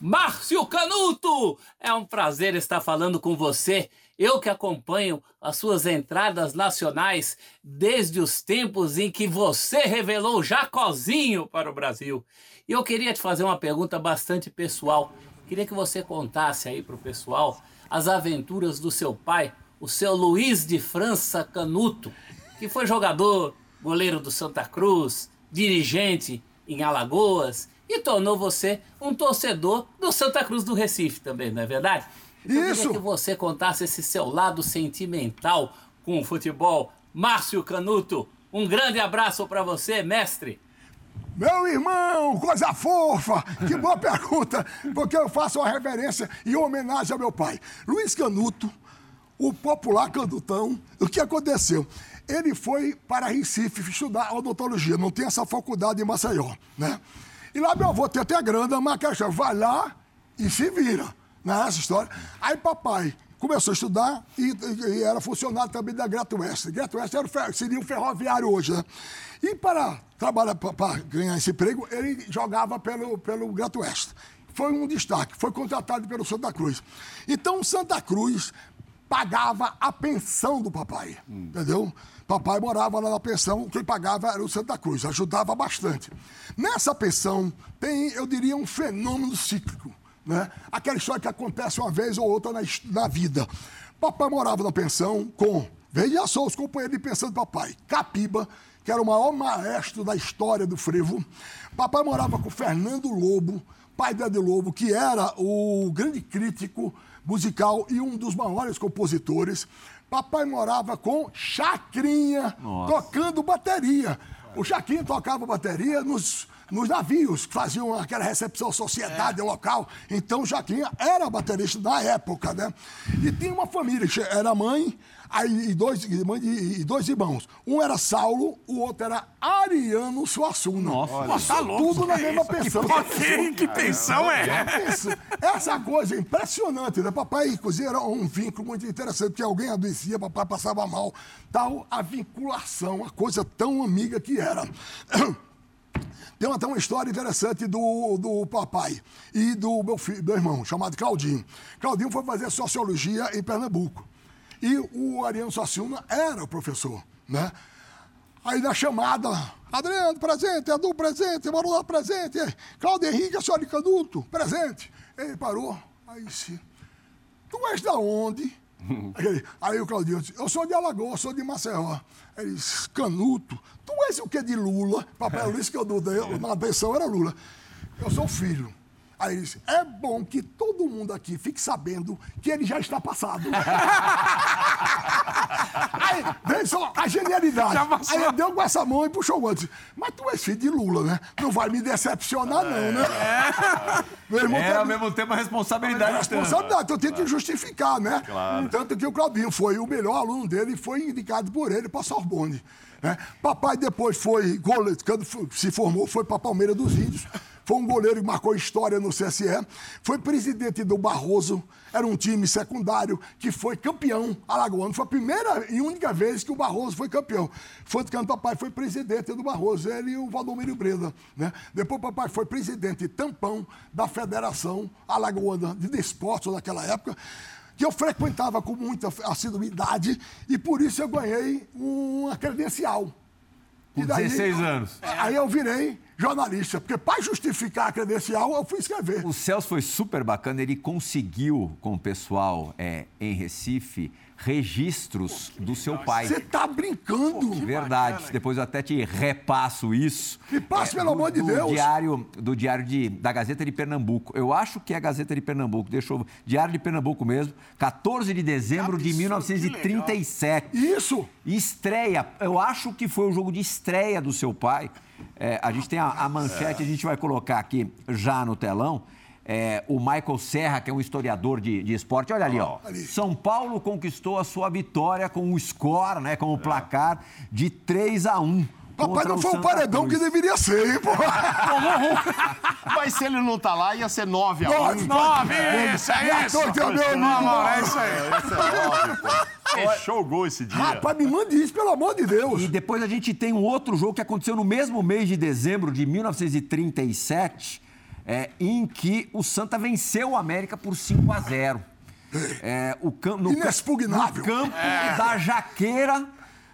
Márcio Canuto! É um prazer estar falando com você. Eu que acompanho as suas entradas nacionais desde os tempos em que você revelou Jacozinho para o Brasil. E eu queria te fazer uma pergunta bastante pessoal. Queria que você contasse aí para o pessoal as aventuras do seu pai, o seu Luiz de França Canuto, que foi jogador, goleiro do Santa Cruz, dirigente em Alagoas e tornou você um torcedor do Santa Cruz do Recife também, não é verdade? Eu Isso. queria que você contasse esse seu lado sentimental com o futebol. Márcio Canuto, um grande abraço para você, mestre. Meu irmão, coisa fofa! Que boa <laughs> pergunta, porque eu faço uma reverência e homenagem ao meu pai. Luiz Canuto, o popular Candutão, o que aconteceu? Ele foi para Recife estudar odontologia, não tem essa faculdade em Maceió, né? E lá meu avô tem até grana, mas que vai lá e se vira, né? Essa história. Aí papai começou a estudar e, e, e era funcionário também da Grato Oeste. Grato Oeste era o, seria o ferroviário hoje, né? E para trabalhar, para ganhar esse emprego, ele jogava pelo, pelo Grato Oeste. Foi um destaque, foi contratado pelo Santa Cruz. Então, Santa Cruz pagava a pensão do papai, hum. entendeu? Papai morava lá na pensão, quem pagava era o Santa Cruz, ajudava bastante. Nessa pensão tem, eu diria, um fenômeno cíclico, né? Aquela história que acontece uma vez ou outra na, na vida. Papai morava na pensão com, veja só os companheiros de pensão do papai, Capiba, que era o maior maestro da história do frevo. Papai morava com Fernando Lobo, pai de Ed Lobo, que era o grande crítico musical e um dos maiores compositores. Papai morava com Chacrinha, Nossa. tocando bateria. O Chacrinha tocava bateria nos, nos navios, que faziam aquela recepção sociedade é. local. Então, o Chacrinha era baterista na época, né? E tinha uma família, era mãe, Aí, e, dois, e, dois irmãos. Um era Saulo, o outro era Ariano Suassuna. Nossa, Nossa tá louco, tudo na mesma pensão. Que, que pensão é? Essa coisa é impressionante, né? Papai, inclusive, era um vínculo muito interessante, porque alguém adoecia, papai passava mal. Tal, a vinculação, a coisa tão amiga que era. <clears throat> Tem até uma história interessante do, do papai e do meu, filho, meu irmão, chamado Claudinho. Claudinho foi fazer sociologia em Pernambuco. E o Ariano Suassuna era o professor, né? Aí na chamada, Adriano, presente, Edu, presente, Marulá, presente, Cláudio Henrique, a senhora de Canuto, presente. Ele parou, aí disse, tu és da onde? <laughs> aí, o Claudinho disse, eu sou de Alagoas, sou de Maceió. Ele disse, Canuto, tu és o que de Lula? Papai Luiz que eu na atenção era Lula. Eu sou filho. Aí ele disse: é bom que todo mundo aqui fique sabendo que ele já está passado. <laughs> aí vem só a genialidade. Aí ele deu com essa mão e puxou o outro. Mas tu és filho de Lula, né? Não vai me decepcionar, não, né? É. Meu irmão é, ao mesmo tempo a responsabilidade. É responsabilidade, então tem que justificar, né? Claro. Tanto que o Claudinho foi o melhor aluno dele e foi indicado por ele para Sorbonne. Né? Papai depois foi, quando se formou, foi para Palmeiras dos Índios. Foi um goleiro que marcou história no CSE. Foi presidente do Barroso. Era um time secundário que foi campeão alagoano. Foi a primeira e única vez que o Barroso foi campeão. Foi quando o papai foi presidente do Barroso. Ele e o Valdomiro Breda. Né? Depois o papai foi presidente tampão da Federação Alagoana de Desportos naquela época que eu frequentava com muita assiduidade e por isso eu ganhei uma credencial. Com 16 anos. Aí eu virei jornalista, porque para justificar a credencial eu fui escrever. O Celso foi super bacana, ele conseguiu com o pessoal é, em Recife registros do seu pai. Você tá brincando? Pô, Verdade. Bacana. Depois eu até te repasso isso. Me passe, é, pelo amor de Deus. Diário, do Diário de, da Gazeta de Pernambuco. Eu acho que é a Gazeta de Pernambuco. Deixa eu... Diário de Pernambuco mesmo. 14 de dezembro de 1937. Isso! Estreia. Eu acho que foi o jogo de estreia do seu pai. É, a gente tem a, a manchete, a gente vai colocar aqui já no telão é, o Michael Serra, que é um historiador de, de esporte. Olha ali, ó. Ali. São Paulo conquistou a sua vitória com o score, né? Com o placar de 3 a 1 Papai não foi o paredão Cruz. que deveria ser, hein, pô? <laughs> Mas se ele não tá lá, ia ser 9 a 1. 9, 9, isso, é isso. Meu amigo. É isso aí. Fechou o gol esse dia. Rapaz, me mande isso, pelo amor de Deus. E depois a gente tem um outro jogo que aconteceu no mesmo mês de dezembro de 1937, é, em que o Santa venceu o América por 5 a 0. É, o no, Inexpugnável. No campo é. da Jaqueira,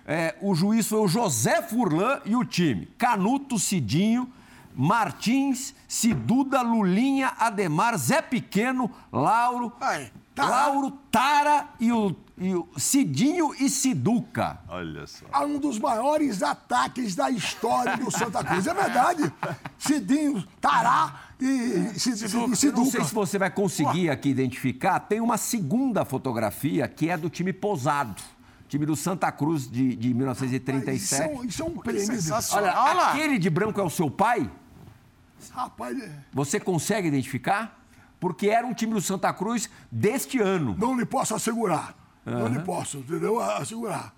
é, o juiz foi o José Furlan e o time. Canuto, Cidinho, Martins, Ciduda, Lulinha, Ademar, Zé Pequeno, Lauro, Ai, tá. Lauro, Tara e o e o Cidinho e Siduca. Olha só. Há um dos maiores ataques da história do Santa Cruz. É verdade. Cidinho, Tará e, Siduca. Eu não sei se você vai conseguir aqui identificar. Tem uma segunda fotografia que é do time Posado. Time do Santa Cruz de, de 1937. Isso é, isso é um prêmio. Olha, Olha aquele de branco é o seu pai? Rapaz... É. Você consegue identificar? Porque era um time do Santa Cruz deste ano. Não lhe posso assegurar. Não lhe posso, entendeu? Assegurar.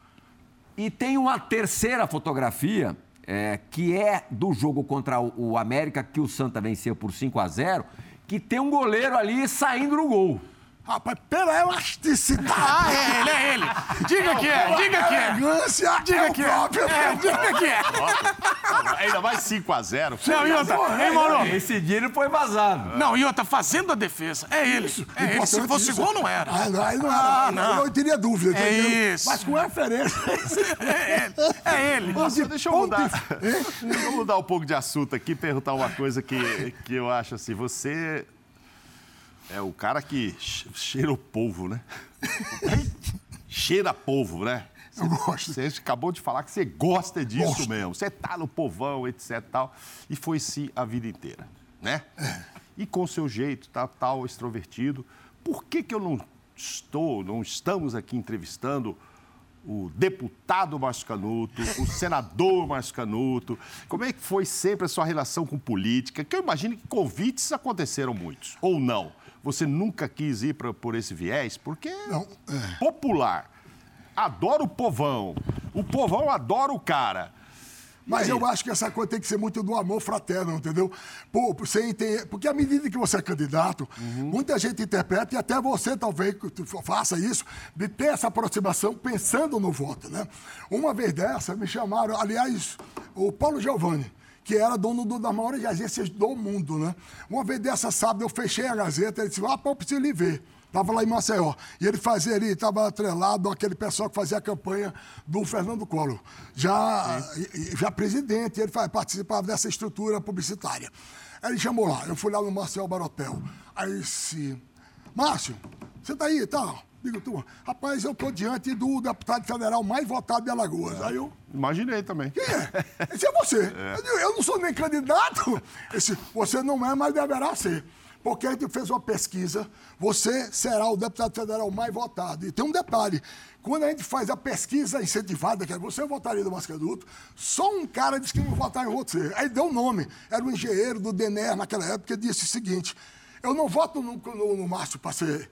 E tem uma terceira fotografia, é, que é do jogo contra o, o América, que o Santa venceu por 5 a 0 que tem um goleiro ali saindo no gol. Rapaz, pela elasticidade. Ah, é ele, é ele. Diga que é, diga que é. Elegância Diga é que é. próprio. É, diga que é. Ainda mais 5x0. Não, outra, hein, Mauro? Esse dia ele foi vazado. Não, e outra, fazendo a defesa. É ele. É ele. Se fosse isso. gol, não era. Ah, não, aí não era. Ah, Eu não. não teria dúvida. É entendeu? isso. Mas com referência. <laughs> É ele. É ele. Nossa, deixa eu mudar. Deixa eu mudar um pouco de assunto aqui e perguntar uma coisa que, que eu acho assim. Você é o cara que che- cheira o polvo, né? <laughs> cheira polvo, né? Eu gosto. Você acabou de falar que você gosta disso Gosto. mesmo. Você tá no povão, etc e tal. E foi sim a vida inteira, né? E com seu jeito, tá, tal, extrovertido. Por que que eu não estou, não estamos aqui entrevistando o deputado Márcio Canuto, o senador <laughs> Márcio Canuto? Como é que foi sempre a sua relação com política? Que eu imagino que convites aconteceram muitos, ou não? Você nunca quis ir pra, por esse viés? Porque Não, é. popular. Adora o povão. O povão adora o cara. Mas eu acho que essa coisa tem que ser muito do amor fraterno, entendeu? Pô, você entende, porque à medida que você é candidato, Uhum. muita gente interpreta, e até você talvez faça isso, de ter essa aproximação pensando no voto, né? Uma vez dessa, me chamaram, aliás, o Paulo Giovanni, que era dono do- das maiores agências do mundo, né? Uma vez dessa, sábado, eu fechei a Gazeta, ele disse, ah, pô, eu preciso lhe ver. Estava lá em Maceió. E ele fazia ali, estava atrelado àquele pessoal que fazia a campanha do Fernando Collor. Já, já presidente, ele participava dessa estrutura publicitária. Aí ele chamou lá, eu fui lá no Marcel Barotel. Aí disse, Márcio, você está aí e tal? Digo, tu, rapaz, eu estou diante do deputado federal mais votado de Alagoas. Aí eu, Imaginei também. quem é? Esse é você. <laughs> Eu, digo, eu não sou nem candidato. Esse, você não é, mas deverá ser. Porque a gente fez uma pesquisa, você será o deputado federal mais votado. E tem um detalhe: quando a gente faz a pesquisa incentivada, que é você votaria no Mascaduto, só um cara disse que não votar em você. Aí deu um nome. Era um engenheiro do DENER naquela época, e disse o seguinte: eu não voto no, no, no Márcio para ser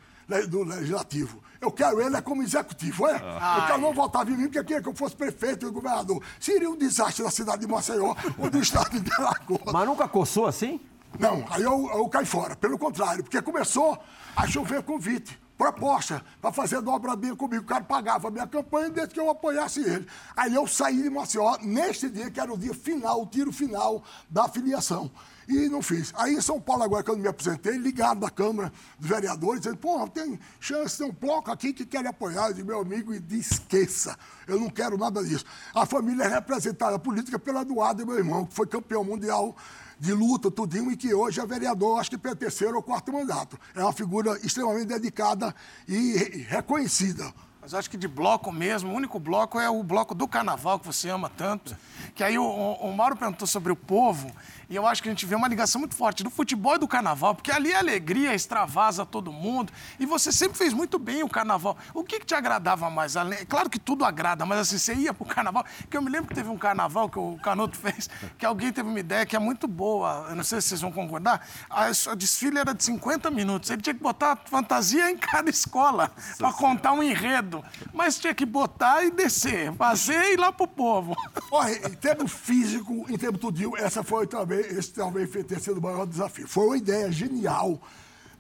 do legislativo. Eu quero ele é como executivo, é? Eu quero não votar em mim porque queria que eu fosse prefeito e governador. Seria um desastre da cidade de Maceió ou do estado de Alagoas. Mas nunca coçou assim? Não, aí eu, eu caí fora. Pelo contrário, porque começou a chover convite, proposta para fazer dobradinha comigo. O cara pagava a minha campanha desde que eu apoiasse ele. Aí eu saí de Maceió neste dia, que era o dia final, o tiro final da filiação. E não fiz. Aí em São Paulo, agora eu me aposentei, ligaram da Câmara dos Vereadores, dizendo, pô, tem chance, tem um bloco aqui que quer apoiar. Disse, meu amigo, e esqueça. Eu não quero nada disso. A família é representada política pela Eduardo, meu irmão, que foi campeão mundial de luta, tudinho, e que hoje é vereador, acho que pelo terceiro ou quarto mandato. É uma figura extremamente dedicada e re- reconhecida. Mas acho que de bloco mesmo, o único bloco é o bloco do carnaval que você ama tanto. Que aí o, o Mauro perguntou sobre o povo, e eu acho que a gente vê uma ligação muito forte do futebol e do carnaval, porque ali a alegria extravasa todo mundo, e você sempre fez muito bem o carnaval. O que, que te agradava mais? Claro que tudo agrada, mas assim, você ia pro carnaval, que eu me lembro que teve um carnaval que o Canuto <laughs> fez, que alguém teve uma ideia que é muito boa, eu não sei se vocês vão concordar, a, a desfile era de 50 minutos, ele tinha que botar fantasia em cada escola, para contar um enredo, mas tinha que botar e descer, fazer e ir lá pro povo. Olha, em termos físico, em termos tudinho, essa foi talvez, esse talvez ter sido o maior desafio. Foi uma ideia genial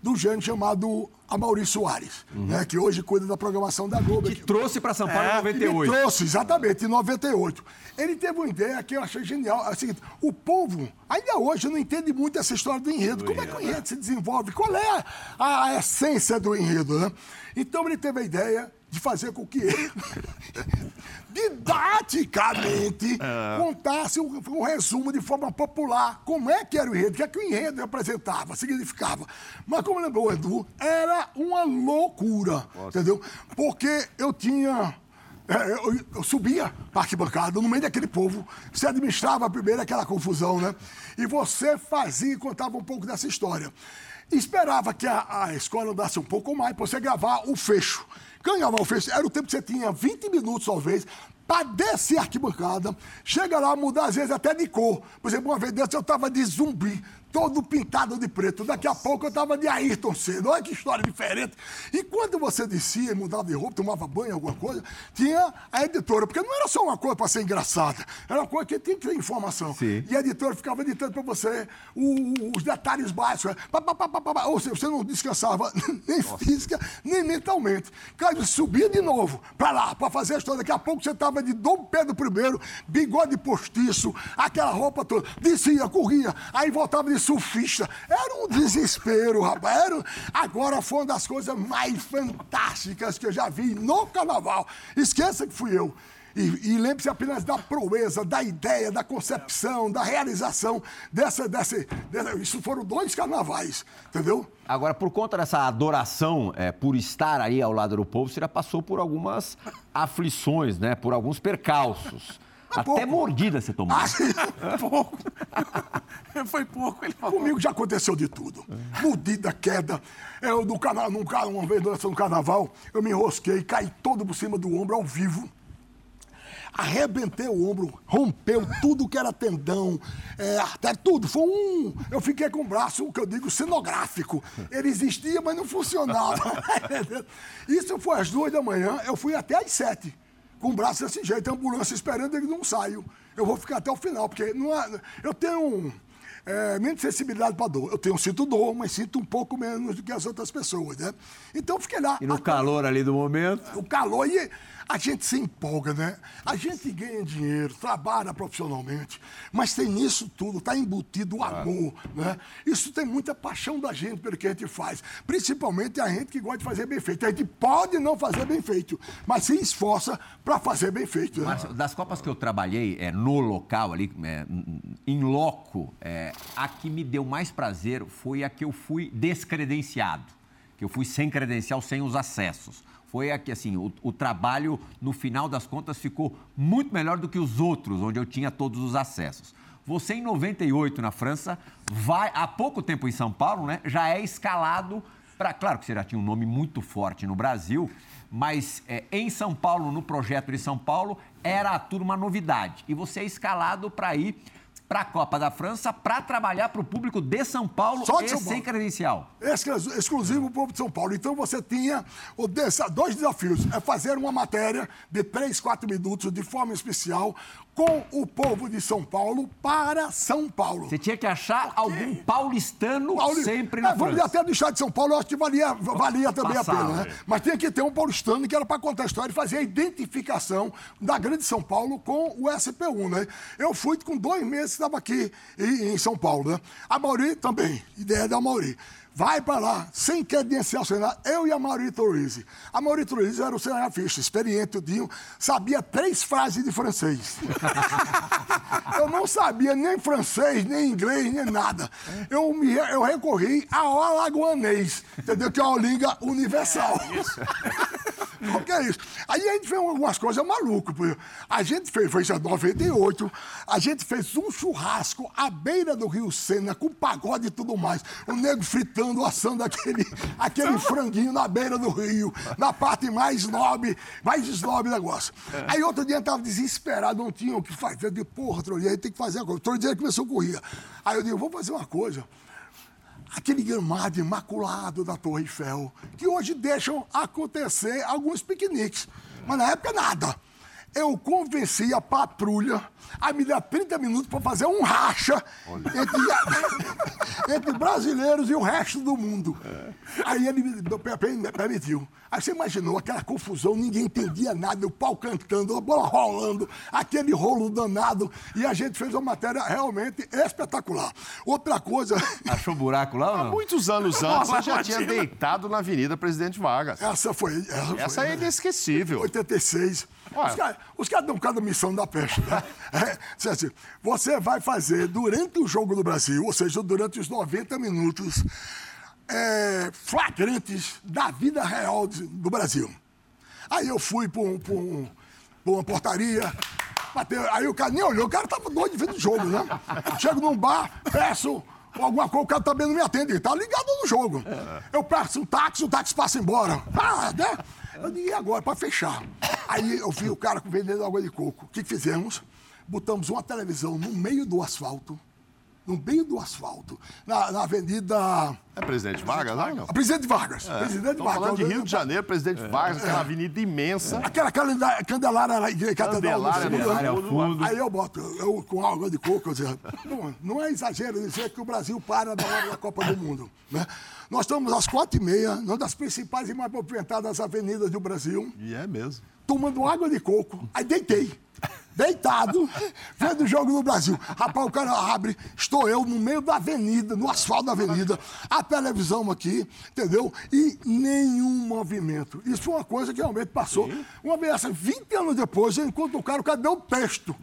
do gênio chamado Amaury Soares, né, que hoje cuida da programação da Globo. Que trouxe para São Paulo em É, 98. Ele trouxe, exatamente, em 98. Ele teve uma ideia que eu achei genial. É o seguinte, o povo, ainda hoje, não entende muito essa história do enredo. Como é que o enredo se desenvolve? Qual é a, a essência do enredo, né? Então ele teve a ideia de fazer com que ele, <laughs> didaticamente, contasse um, um resumo de forma popular. Como é que era o enredo? O que é que o enredo representava, significava. Mas como lembrou o Edu, era uma loucura, entendeu? Porque eu tinha... é, eu, eu subia para a arquibancada, no meio daquele povo, você administrava primeiro aquela confusão, né? E você fazia e contava um pouco dessa história. Esperava que a, a escola andasse um pouco mais para você gravar o fecho. Ganhava o fecho, era o tempo que você tinha 20 minutos, talvez, para descer a arquibancada, chega lá, mudar às vezes até de cor. Por exemplo, uma vez dessa eu estava de zumbi, todo pintado de preto. Daqui a pouco eu estava de Ayrton cedo. Olha que história diferente. E quando você descia, mudava de roupa, tomava banho, alguma coisa, tinha a editora. Porque não era só uma coisa para ser engraçada. Era uma coisa que tinha que ter informação. Sim. E a editora ficava editando para você o- os detalhes básicos. Pá, pá, pá, pá. Ou seja, você não descansava <laughs> nem física, nem mentalmente. Você subia de novo para lá, para fazer a história. Daqui a pouco você estava de Dom Pedro I, bigode postiço, aquela roupa toda. Descia, corria, aí voltava de surfista. Era um desespero, rapaz. Era... Agora foi uma das coisas mais fantásticas que eu já vi no carnaval. Esqueça que fui eu. E, e lembre-se apenas da proeza, da ideia, da concepção, da realização dessa, dessa, dessa- Isso foram dois carnavais, entendeu? Agora, por conta dessa adoração é, por estar aí ao lado do povo, você já passou por algumas aflições, né? Por alguns percalços. Até pouco. mordida você tomou. Ah. Pouco. <laughs> Foi pouco, ele falou. Comigo já aconteceu de tudo. Mordida, queda. Eu, no canal, num, uma vez durante um carnaval, eu me enrosquei, caí todo por cima do ombro ao vivo. Arrebentei o ombro, rompeu tudo que era tendão, é, até tudo. Foi um. Eu fiquei com o braço, o que eu digo, cenográfico. Ele existia, mas não funcionava. <laughs> Isso foi às duas da manhã, eu fui até às sete. Com o braço desse jeito, a ambulância esperando, ele não saiu. Eu vou ficar até o final, porque não eu tenho é, menos sensibilidade para dor. Eu tenho, sinto dor, mas sinto um pouco menos do que as outras pessoas, né? Então fiquei lá. E no até- calor ali do momento. o calor e a gente se empolga, né? A gente ganha dinheiro, trabalha profissionalmente, mas tem nisso tudo, está embutido o amor, né? Isso tem muita paixão da gente pelo que a gente faz, principalmente a gente que gosta de fazer bem feito. A gente pode não fazer bem feito, mas se esforça para fazer bem feito. Né? Márcio, das Copas que eu trabalhei é, no local ali, é, em loco, é, a que me deu mais prazer foi a que eu fui descredenciado, que eu fui sem credencial, sem os acessos. Foi a que, assim, o, o trabalho, no final das contas, ficou muito melhor do que os outros, onde eu tinha todos os acessos. Você, em 98, na França, vai, há pouco tempo em São Paulo, né, já é escalado para. Claro que você já tinha um nome muito forte no Brasil, mas é, em São Paulo, no projeto de São Paulo, era tudo uma novidade. E você é escalado para ir para a Copa da França para trabalhar para o público de São Paulo Só de e São sem Paulo. credencial. Exclu- exclusivo para o povo de São Paulo. Então você tinha dois desafios. É fazer uma matéria de três, quatro minutos de forma especial com o povo de São Paulo para São Paulo. Você tinha que achar algum paulistano Pauli- sempre É, na vamos dizer, França. até do estado de São Paulo, eu acho que valia, valia também a pena, né? Mas tinha que ter um paulistano que era para contar a história e fazer a identificação da Grande São Paulo com o SP1, né? Eu fui com dois meses, estava aqui em, em São Paulo, né? A Mauri também, ideia da Mauri. Vai para lá, sem credencial, sem nada. Eu e a Mauri Torrizi. A Mauri Torrizi era o cinegrafista, experiente, o Dinho, sabia três frases de francês. <laughs> eu não sabia nem francês, nem inglês, nem nada. Eu, me, eu recorri ao alagoanês, entendeu? Que é uma língua universal. O que é isso? Aí a gente fez algumas coisas malucas. A gente fez, foi isso em 98, a gente fez um churrasco à beira do Rio Sena, com pagode e tudo mais. O nego fritando, assando aquele, aquele <laughs> franguinho na beira do rio, na parte mais nobre, mais snob do negócio. Aí outro dia eu tava desesperado, não tinha o que fazer. Eu digo, porra, Trolli, aí tem que fazer a coisa. Outro dia começou a correr. Aí eu digo, vou fazer uma coisa aquele gramado imaculado da Torre Eiffel, que hoje deixam acontecer alguns piqueniques, mas na época nada. Eu convenci a patrulha a me dar 30 minutos para fazer um racha entre, <laughs> entre brasileiros e o resto do mundo. Aí ele me me permitiu. Aí você imaginou aquela confusão, ninguém entendia nada, o pau cantando, a bola rolando, aquele rolo danado, e a gente fez uma matéria realmente espetacular. Outra coisa, <laughs> Achou buraco lá ou Há não? muitos anos antes, eu já tinha deitado na Avenida Presidente Vargas. essa foi. Essa, foi, Essa é né? inesquecível. 86. Ué. Os caras os caras dão cada missão da peste, né? <laughs> É, assim, você vai fazer durante o Jogo do Brasil, ou seja, durante os 90 minutos, é, flagrantes da vida real de- do Brasil. Aí eu fui para um, um- uma portaria, bateu, aí o cara nem olhou, o cara tava doido de ver o jogo, né? Chego num bar, peço alguma coisa, o cara também não me atende, ele tá ligado no jogo. Eu peço um táxi, o táxi passa embora. Ah, né? Eu digo, e agora, para fechar? Aí eu vi o cara vendendo água de coco. O que que fizemos? Botamos uma televisão no meio do asfalto, no meio do asfalto, na, na Avenida. É Presidente Vargas, não? não? Presidente Vargas. Presidente Estamos Vargas. falando de Rio de Janeiro, Presidente Vargas, aquela avenida imensa. Aquela calenda- candelária lá, catedral Candelária, Candelária né? fundo. Aí eu boto, eu com água de coco, eu dizer, não, não é exagero dizer que o Brasil para na hora da Copa do Mundo. Né? Nós estamos às quatro e meia, numa das principais e mais movimentadas avenidas do Brasil, E é mesmo. tomando água de coco. Aí deitei. Deitado, vendo o jogo no Brasil. Rapaz, o cara abre, estou eu no meio da avenida, no asfalto da avenida, a televisão aqui, entendeu? E nenhum movimento. Isso foi uma coisa que realmente passou. Uma vez, assim, 20 anos depois, eu encontro o cara, o cara deu o texto.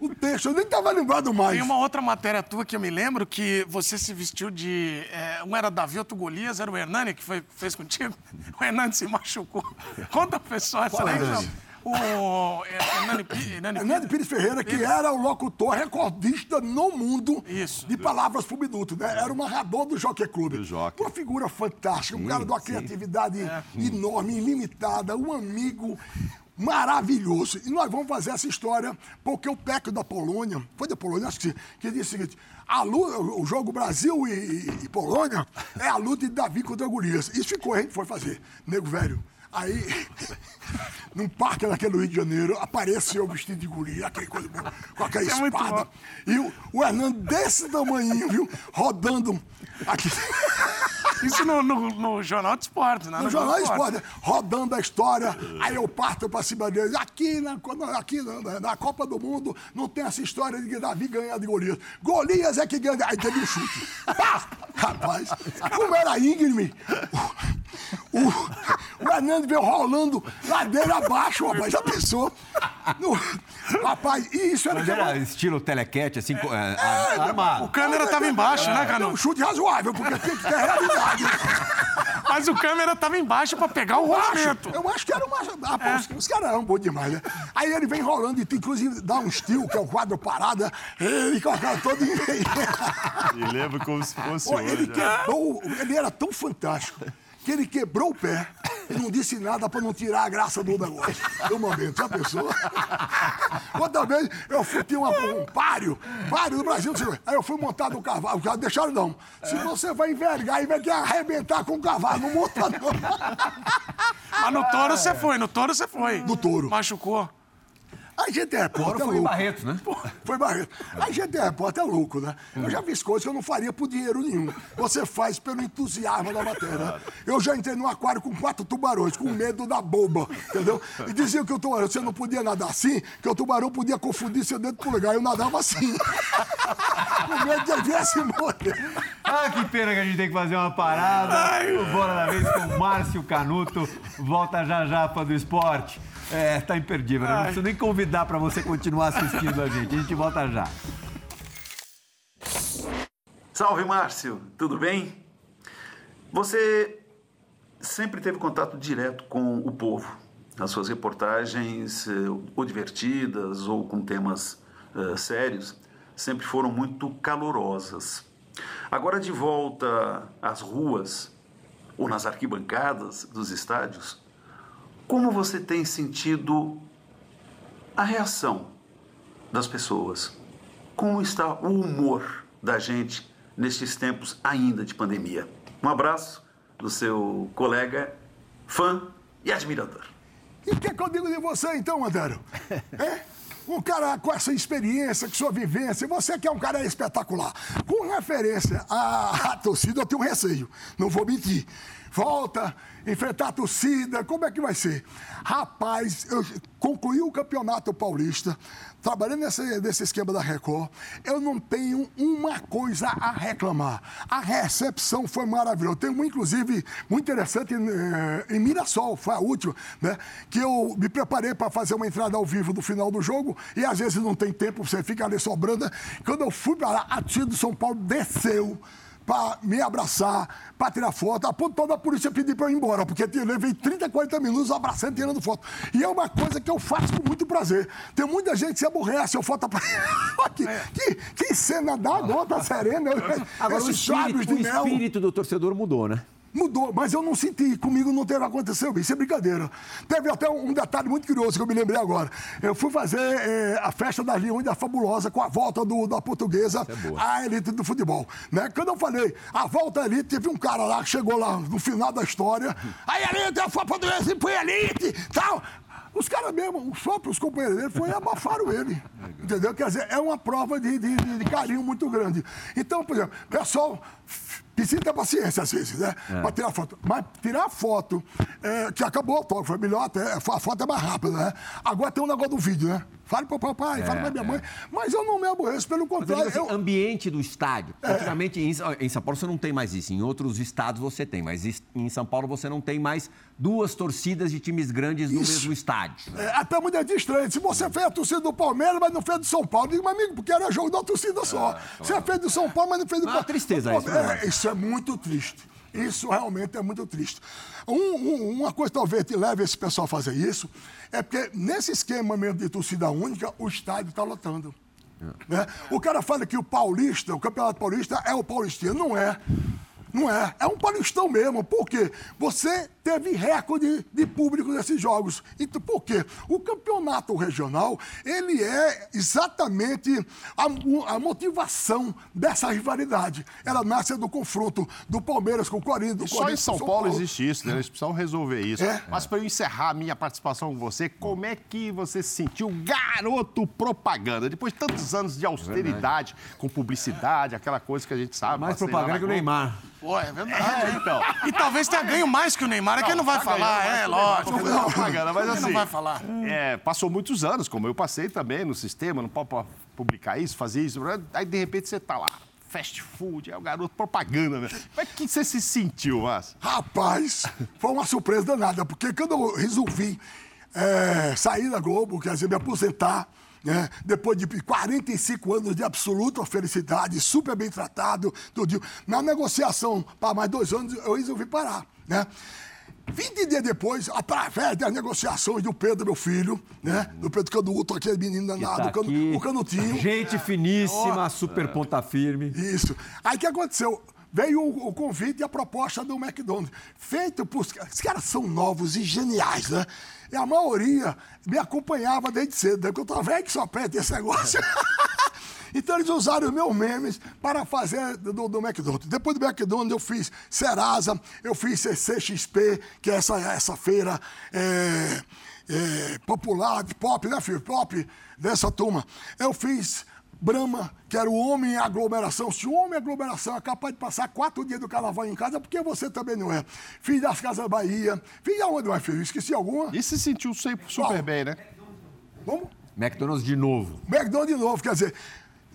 O texto, eu nem estava lembrado mais. Tem uma outra matéria tua que eu me lembro que você se vestiu de. é, um era Davi, outro Golias, era o Hernani que foi, fez contigo. <laughs> O Hernani se machucou. Conta pro pessoal essa lembra? Hernani? O é, Hernani, Hernando Pires Ferreira, que era o locutor recordista no mundo Isso. de palavras por minuto, né? Era o narrador do Jockey Clube. Do Jockey. Uma figura fantástica, um cara de uma criatividade enorme, ilimitada, um amigo maravilhoso. E nós vamos fazer essa história porque o técnico da Polônia, foi da Polônia, acho que sim, que disse o seguinte, a lu- o jogo Brasil e, e- e Polônia é a luta de Davi contra Golias. Isso ficou, a gente foi fazer, nego velho. Aí, <laughs> num parque naquele do Rio de Janeiro, apareceu vestido de guria, aquele coisa, com aquela <laughs> Isso é espada. bom. E o, o Hernando desse tamanhinho, viu? Rodando aqui. <laughs> Isso no, no- no Jornal de Esportes, né? No Jornal Esporte, rodando a história, aí eu parto pra cima dele. Aqui, na, aqui na, na Copa do Mundo não tem essa história de Davi ganhar de Golias. Golias é que ganha. Aí teve um chute. Pá! Rapaz, como era íngreme, o, o, o Hernando veio rolando ladeira abaixo, rapaz. Já pensou? No- rapaz, e isso era. Mas era estilo telequete, assim, é, ar- O armado. câmera tava embaixo, né, Era um chute razoável, porque tem que ter realidade. Mas o câmera tava embaixo pra pegar o rolamento. eu acho que era uma. Ah, pô, os, os caras eram bons demais, né? Aí ele vem rolando e inclusive dá um estilo, que é o quadro parada, ele com a cara toda em. E lembro como se fosse ele hoje. né? Ele era tão fantástico que ele quebrou o pé e não disse nada pra não tirar a graça do negócio. Do momento, já pensou? Outra vez eu fui ter uma- um páreo, páreo do Brasil. Aí eu fui montar no cavalo. Caras deixaram não. Se você vai envergar e vai querer arrebentar com o cavalo, não monta não. Mas no touro você foi, no touro você foi. No touro. Machucou. A gente é repórter Foi em louco. Barretos, né? Foi Barreto. A gente é repórter louco, né? Eu já fiz coisas que eu não faria por dinheiro nenhum. Você faz pelo entusiasmo da matéria. Eu já entrei no aquário com quatro tubarões, com medo da bomba, entendeu? E diziam que o tubarão, você não podia nadar assim, que o tubarão podia confundir seu dedo polegar. Eu nadava assim. <laughs> com medo de ele viesse morrer. Ah, que pena que a gente tem que fazer uma parada. O Bola da Vez com Márcio Canuto. Volta já já para do esporte. É, tá imperdível. né? Não preciso nem convidar para você continuar assistindo a gente. A gente volta já. Salve, Márcio, tudo bem? Você sempre teve contato direto com o povo. As suas reportagens, eh, ou divertidas ou com temas eh, sérios, sempre foram muito calorosas. Agora, de volta às ruas ou nas arquibancadas dos estádios, como você tem sentido a reação das pessoas? Como está o humor da gente nestes tempos ainda de pandemia? Um abraço do seu colega, fã e admirador. E o que, é que eu digo de você, então, Antero? <laughs> É? Um cara com essa experiência, com sua vivência, você que é um cara espetacular. Com referência à, à torcida, eu tenho um receio, não vou mentir. Volta, enfrentar a torcida, como é que vai ser? Rapaz, eu concluí o campeonato paulista, trabalhando nesse, nesse esquema da Record, eu não tenho uma coisa a reclamar. A recepção foi maravilhosa. Tem uma, inclusive, muito interessante em, eh, em Mirassol, foi a última, né? Que eu me preparei para fazer uma entrada ao vivo do final do jogo e às vezes não tem tempo, você fica ali sobrando. Quando eu fui para lá, a tia do São Paulo desceu para me abraçar, para tirar foto. A ponto toda a polícia pediu para eu ir embora, porque eu levei 30, 40 minutos abraçando e tirando foto. E é uma coisa que eu faço com muito prazer. Tem muita gente que se aborrece, eu foto para. <laughs> que, que, que cena da gota serena. Agora, o Esses lábios espírito, de o espírito do torcedor mudou, né? Mudou, mas eu não senti. Comigo não teve aconteceu isso, é brincadeira. Teve até um detalhe muito curioso que eu me lembrei agora. Eu fui fazer é, a festa das Leões da Fabulosa com a volta do, da portuguesa é à elite do futebol. Né? Quando eu falei a volta à elite, teve um cara lá que chegou lá no final da história. Aí elite, a portuguesa foi elite, tal. Os caras mesmo, os próprios companheiros dele, foi e abafaram ele. Entendeu? Quer dizer, é uma prova de, de, de carinho muito grande. Então, por exemplo, pessoal precisa ter paciência às vezes, né? É. Para tirar foto. Mas tirar foto, é, que acabou o autógrafo, foi melhor até, a foto é mais rápida, né? Agora tem um negócio do vídeo, né? Fale para o papai, é, fale para minha mãe. Mas eu não me aborreço, pelo contrário. Assim, eu... Ambiente do estádio. É. Antigamente, em, em São Paulo você não tem mais isso. Em outros estados você tem. Mas em São Paulo você não tem mais duas torcidas de times grandes no isso. mesmo estádio. É, até muita gente estranha. Se você fez a torcida do Palmeiras, mas não fez do São Paulo, diga, meu amigo, porque era jogo da torcida só. É, você fez do São Paulo, mas não fez do Palmeiras. É tristeza isso. Né? É, isso é muito triste. Isso realmente é muito triste. Um, um, uma coisa talvez que leve esse pessoal a fazer isso é porque nesse esquema mesmo de torcida única, o estádio está lotando. É. Né? O cara fala que o paulista, o campeonato paulista é o paulistino. Não é. Não é. É um paulistão mesmo. Por quê? Você teve recorde de público nesses jogos. Então, por quê? O campeonato regional, ele é exatamente a, a motivação dessa rivalidade. Ela nasce do confronto do Palmeiras com o Corinthians, do Só Corinthians em São, São Paulo, Paulo, existe isso, né? Eles precisam resolver isso. É. Mas para eu encerrar a minha participação com você, como é que você se sentiu garoto propaganda? Depois de tantos anos de austeridade, com publicidade, aquela coisa que a gente sabe. Mais propaganda que o Neymar. Pô, é verdade. É, então. E talvez tenha ganho mais que o Neymar, é que ele não vai tá falar, ganhando, é, lógico. Não, propaganda, mas assim. não vai falar. É, passou muitos anos, como eu passei também no sistema, não pode publicar isso, fazer isso. Aí, de repente, você tá lá fast food, é o garoto propaganda, né? Como é que você se sentiu, Márcio? Rapaz, foi uma surpresa danada, porque quando eu resolvi é, sair da Globo, quer dizer, me aposentar, né? depois de 45 anos de absoluta felicidade, super bem tratado, tudo. Na negociação, para mais dois anos, eu resolvi parar. Né? 20 dias depois, através das negociações do Pedro, meu filho, né? Do Pedro Canuto, aquele menino danado, tá o Canutinho. Gente finíssima, super ponta firme. Isso. Aí o que aconteceu? Veio o, o, convite e a proposta do McDonald's. Feito por. Os caras são novos e geniais, né? E a maioria me acompanhava desde cedo, né? Porque eu tava velho que só aperta esse negócio. <laughs> então eles usaram os meus memes para fazer do, do, McDonald's. Depois do McDonald's eu fiz Serasa, eu fiz CCXP, que é essa, essa feira é, é, popular, de pop, né, filho? Pop dessa turma. Eu fiz Brahma, que era o homem aglomeração. Se o homem aglomeração é capaz de passar quatro dias do carnaval em casa, porque você também não é. Filho das Casas Bahia. Filho aonde mais, filho? Esqueci alguma? E se sentiu super bem, né? Vamos? McDonald's de novo. McDonald's de novo, quer dizer,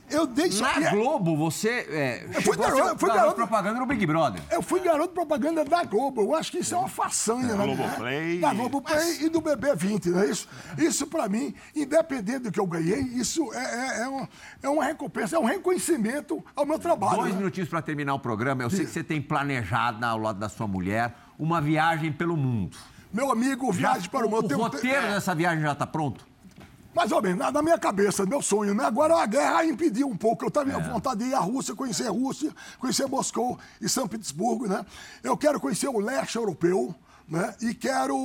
eu dei Na é- Globo, você é, eu fui garoto, fui garoto propaganda no Big Brother. Eu fui garoto propaganda da Globo. Eu acho que isso é uma façanha, é, né? Globoplay. Da Globoplay e do BB20, não é isso? Isso, para mim, independente do que eu ganhei, isso é, é, é, uma, é uma recompensa, é um reconhecimento ao meu trabalho. Dois né? minutinhos para terminar o programa. Eu sei que você tem planejado, ao lado da sua mulher, uma viagem pelo mundo. Meu amigo, viagem já, para o mundo. O roteiro um... dessa viagem já está pronto? Mais ou menos, na minha cabeça, meu sonho, né? Agora a guerra impediu um pouco. Eu tenho é. vontade de ir à Rússia, conhecer a Rússia, conhecer Moscou e São Petersburgo, né? Eu quero conhecer o leste europeu, né? E quero.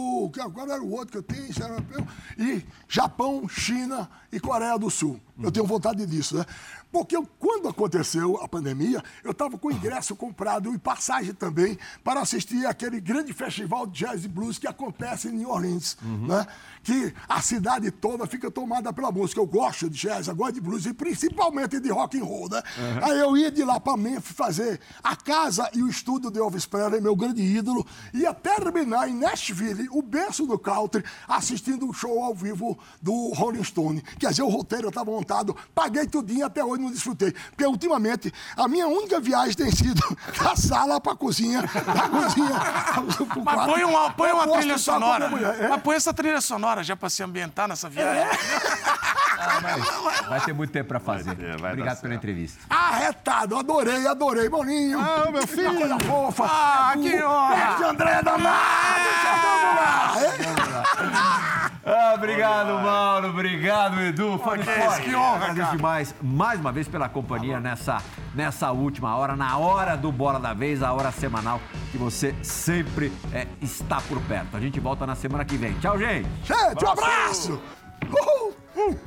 Qual era o outro que eu tenho? Europeu, e Japão, China e Coreia do Sul. Eu tenho vontade disso, né? Porque eu, quando aconteceu a pandemia, eu estava com ingresso comprado e passagem também para assistir aquele grande festival de jazz e blues que acontece em New Orleans, uhum. né? Que a cidade toda fica tomada pela música. Eu gosto de jazz, eu gosto de blues e principalmente de rock and roll, né? Uhum. Aí eu ia de lá para Memphis fazer a casa e o estúdio de Elvis Presley, meu grande ídolo, ia terminar em Nashville, o berço do country, assistindo um show ao vivo do Rolling Stone. Quer dizer, o roteiro estava montado, paguei tudinho até hoje não desfrutei. Porque ultimamente a minha única viagem tem sido <laughs> da sala para a cozinha, da <laughs> cozinha. Mas põe uma, põe uma trilha sonora. É? Mas põe essa trilha sonora já para se ambientar nessa viagem. É. Ah, vai ter muito tempo para fazer. Vai ter, vai Obrigado pela entrevista. Arretado, adorei, adorei, Boninho. Ah, meu filho. coisa fofa. Ah, que honra. André Danado. Vamos lá. Vamos lá. Ah, obrigado, Mauro. Obrigado, Edu. Foi que, forte. que honra, Agradeço cara. demais, mais uma vez, pela companhia tá nessa, nessa última hora, na hora do Bola da Vez, a hora semanal que você sempre é, está por perto. A gente volta na semana que vem. Tchau, gente. Gente, um abraço! Uhul. <laughs> Uhul.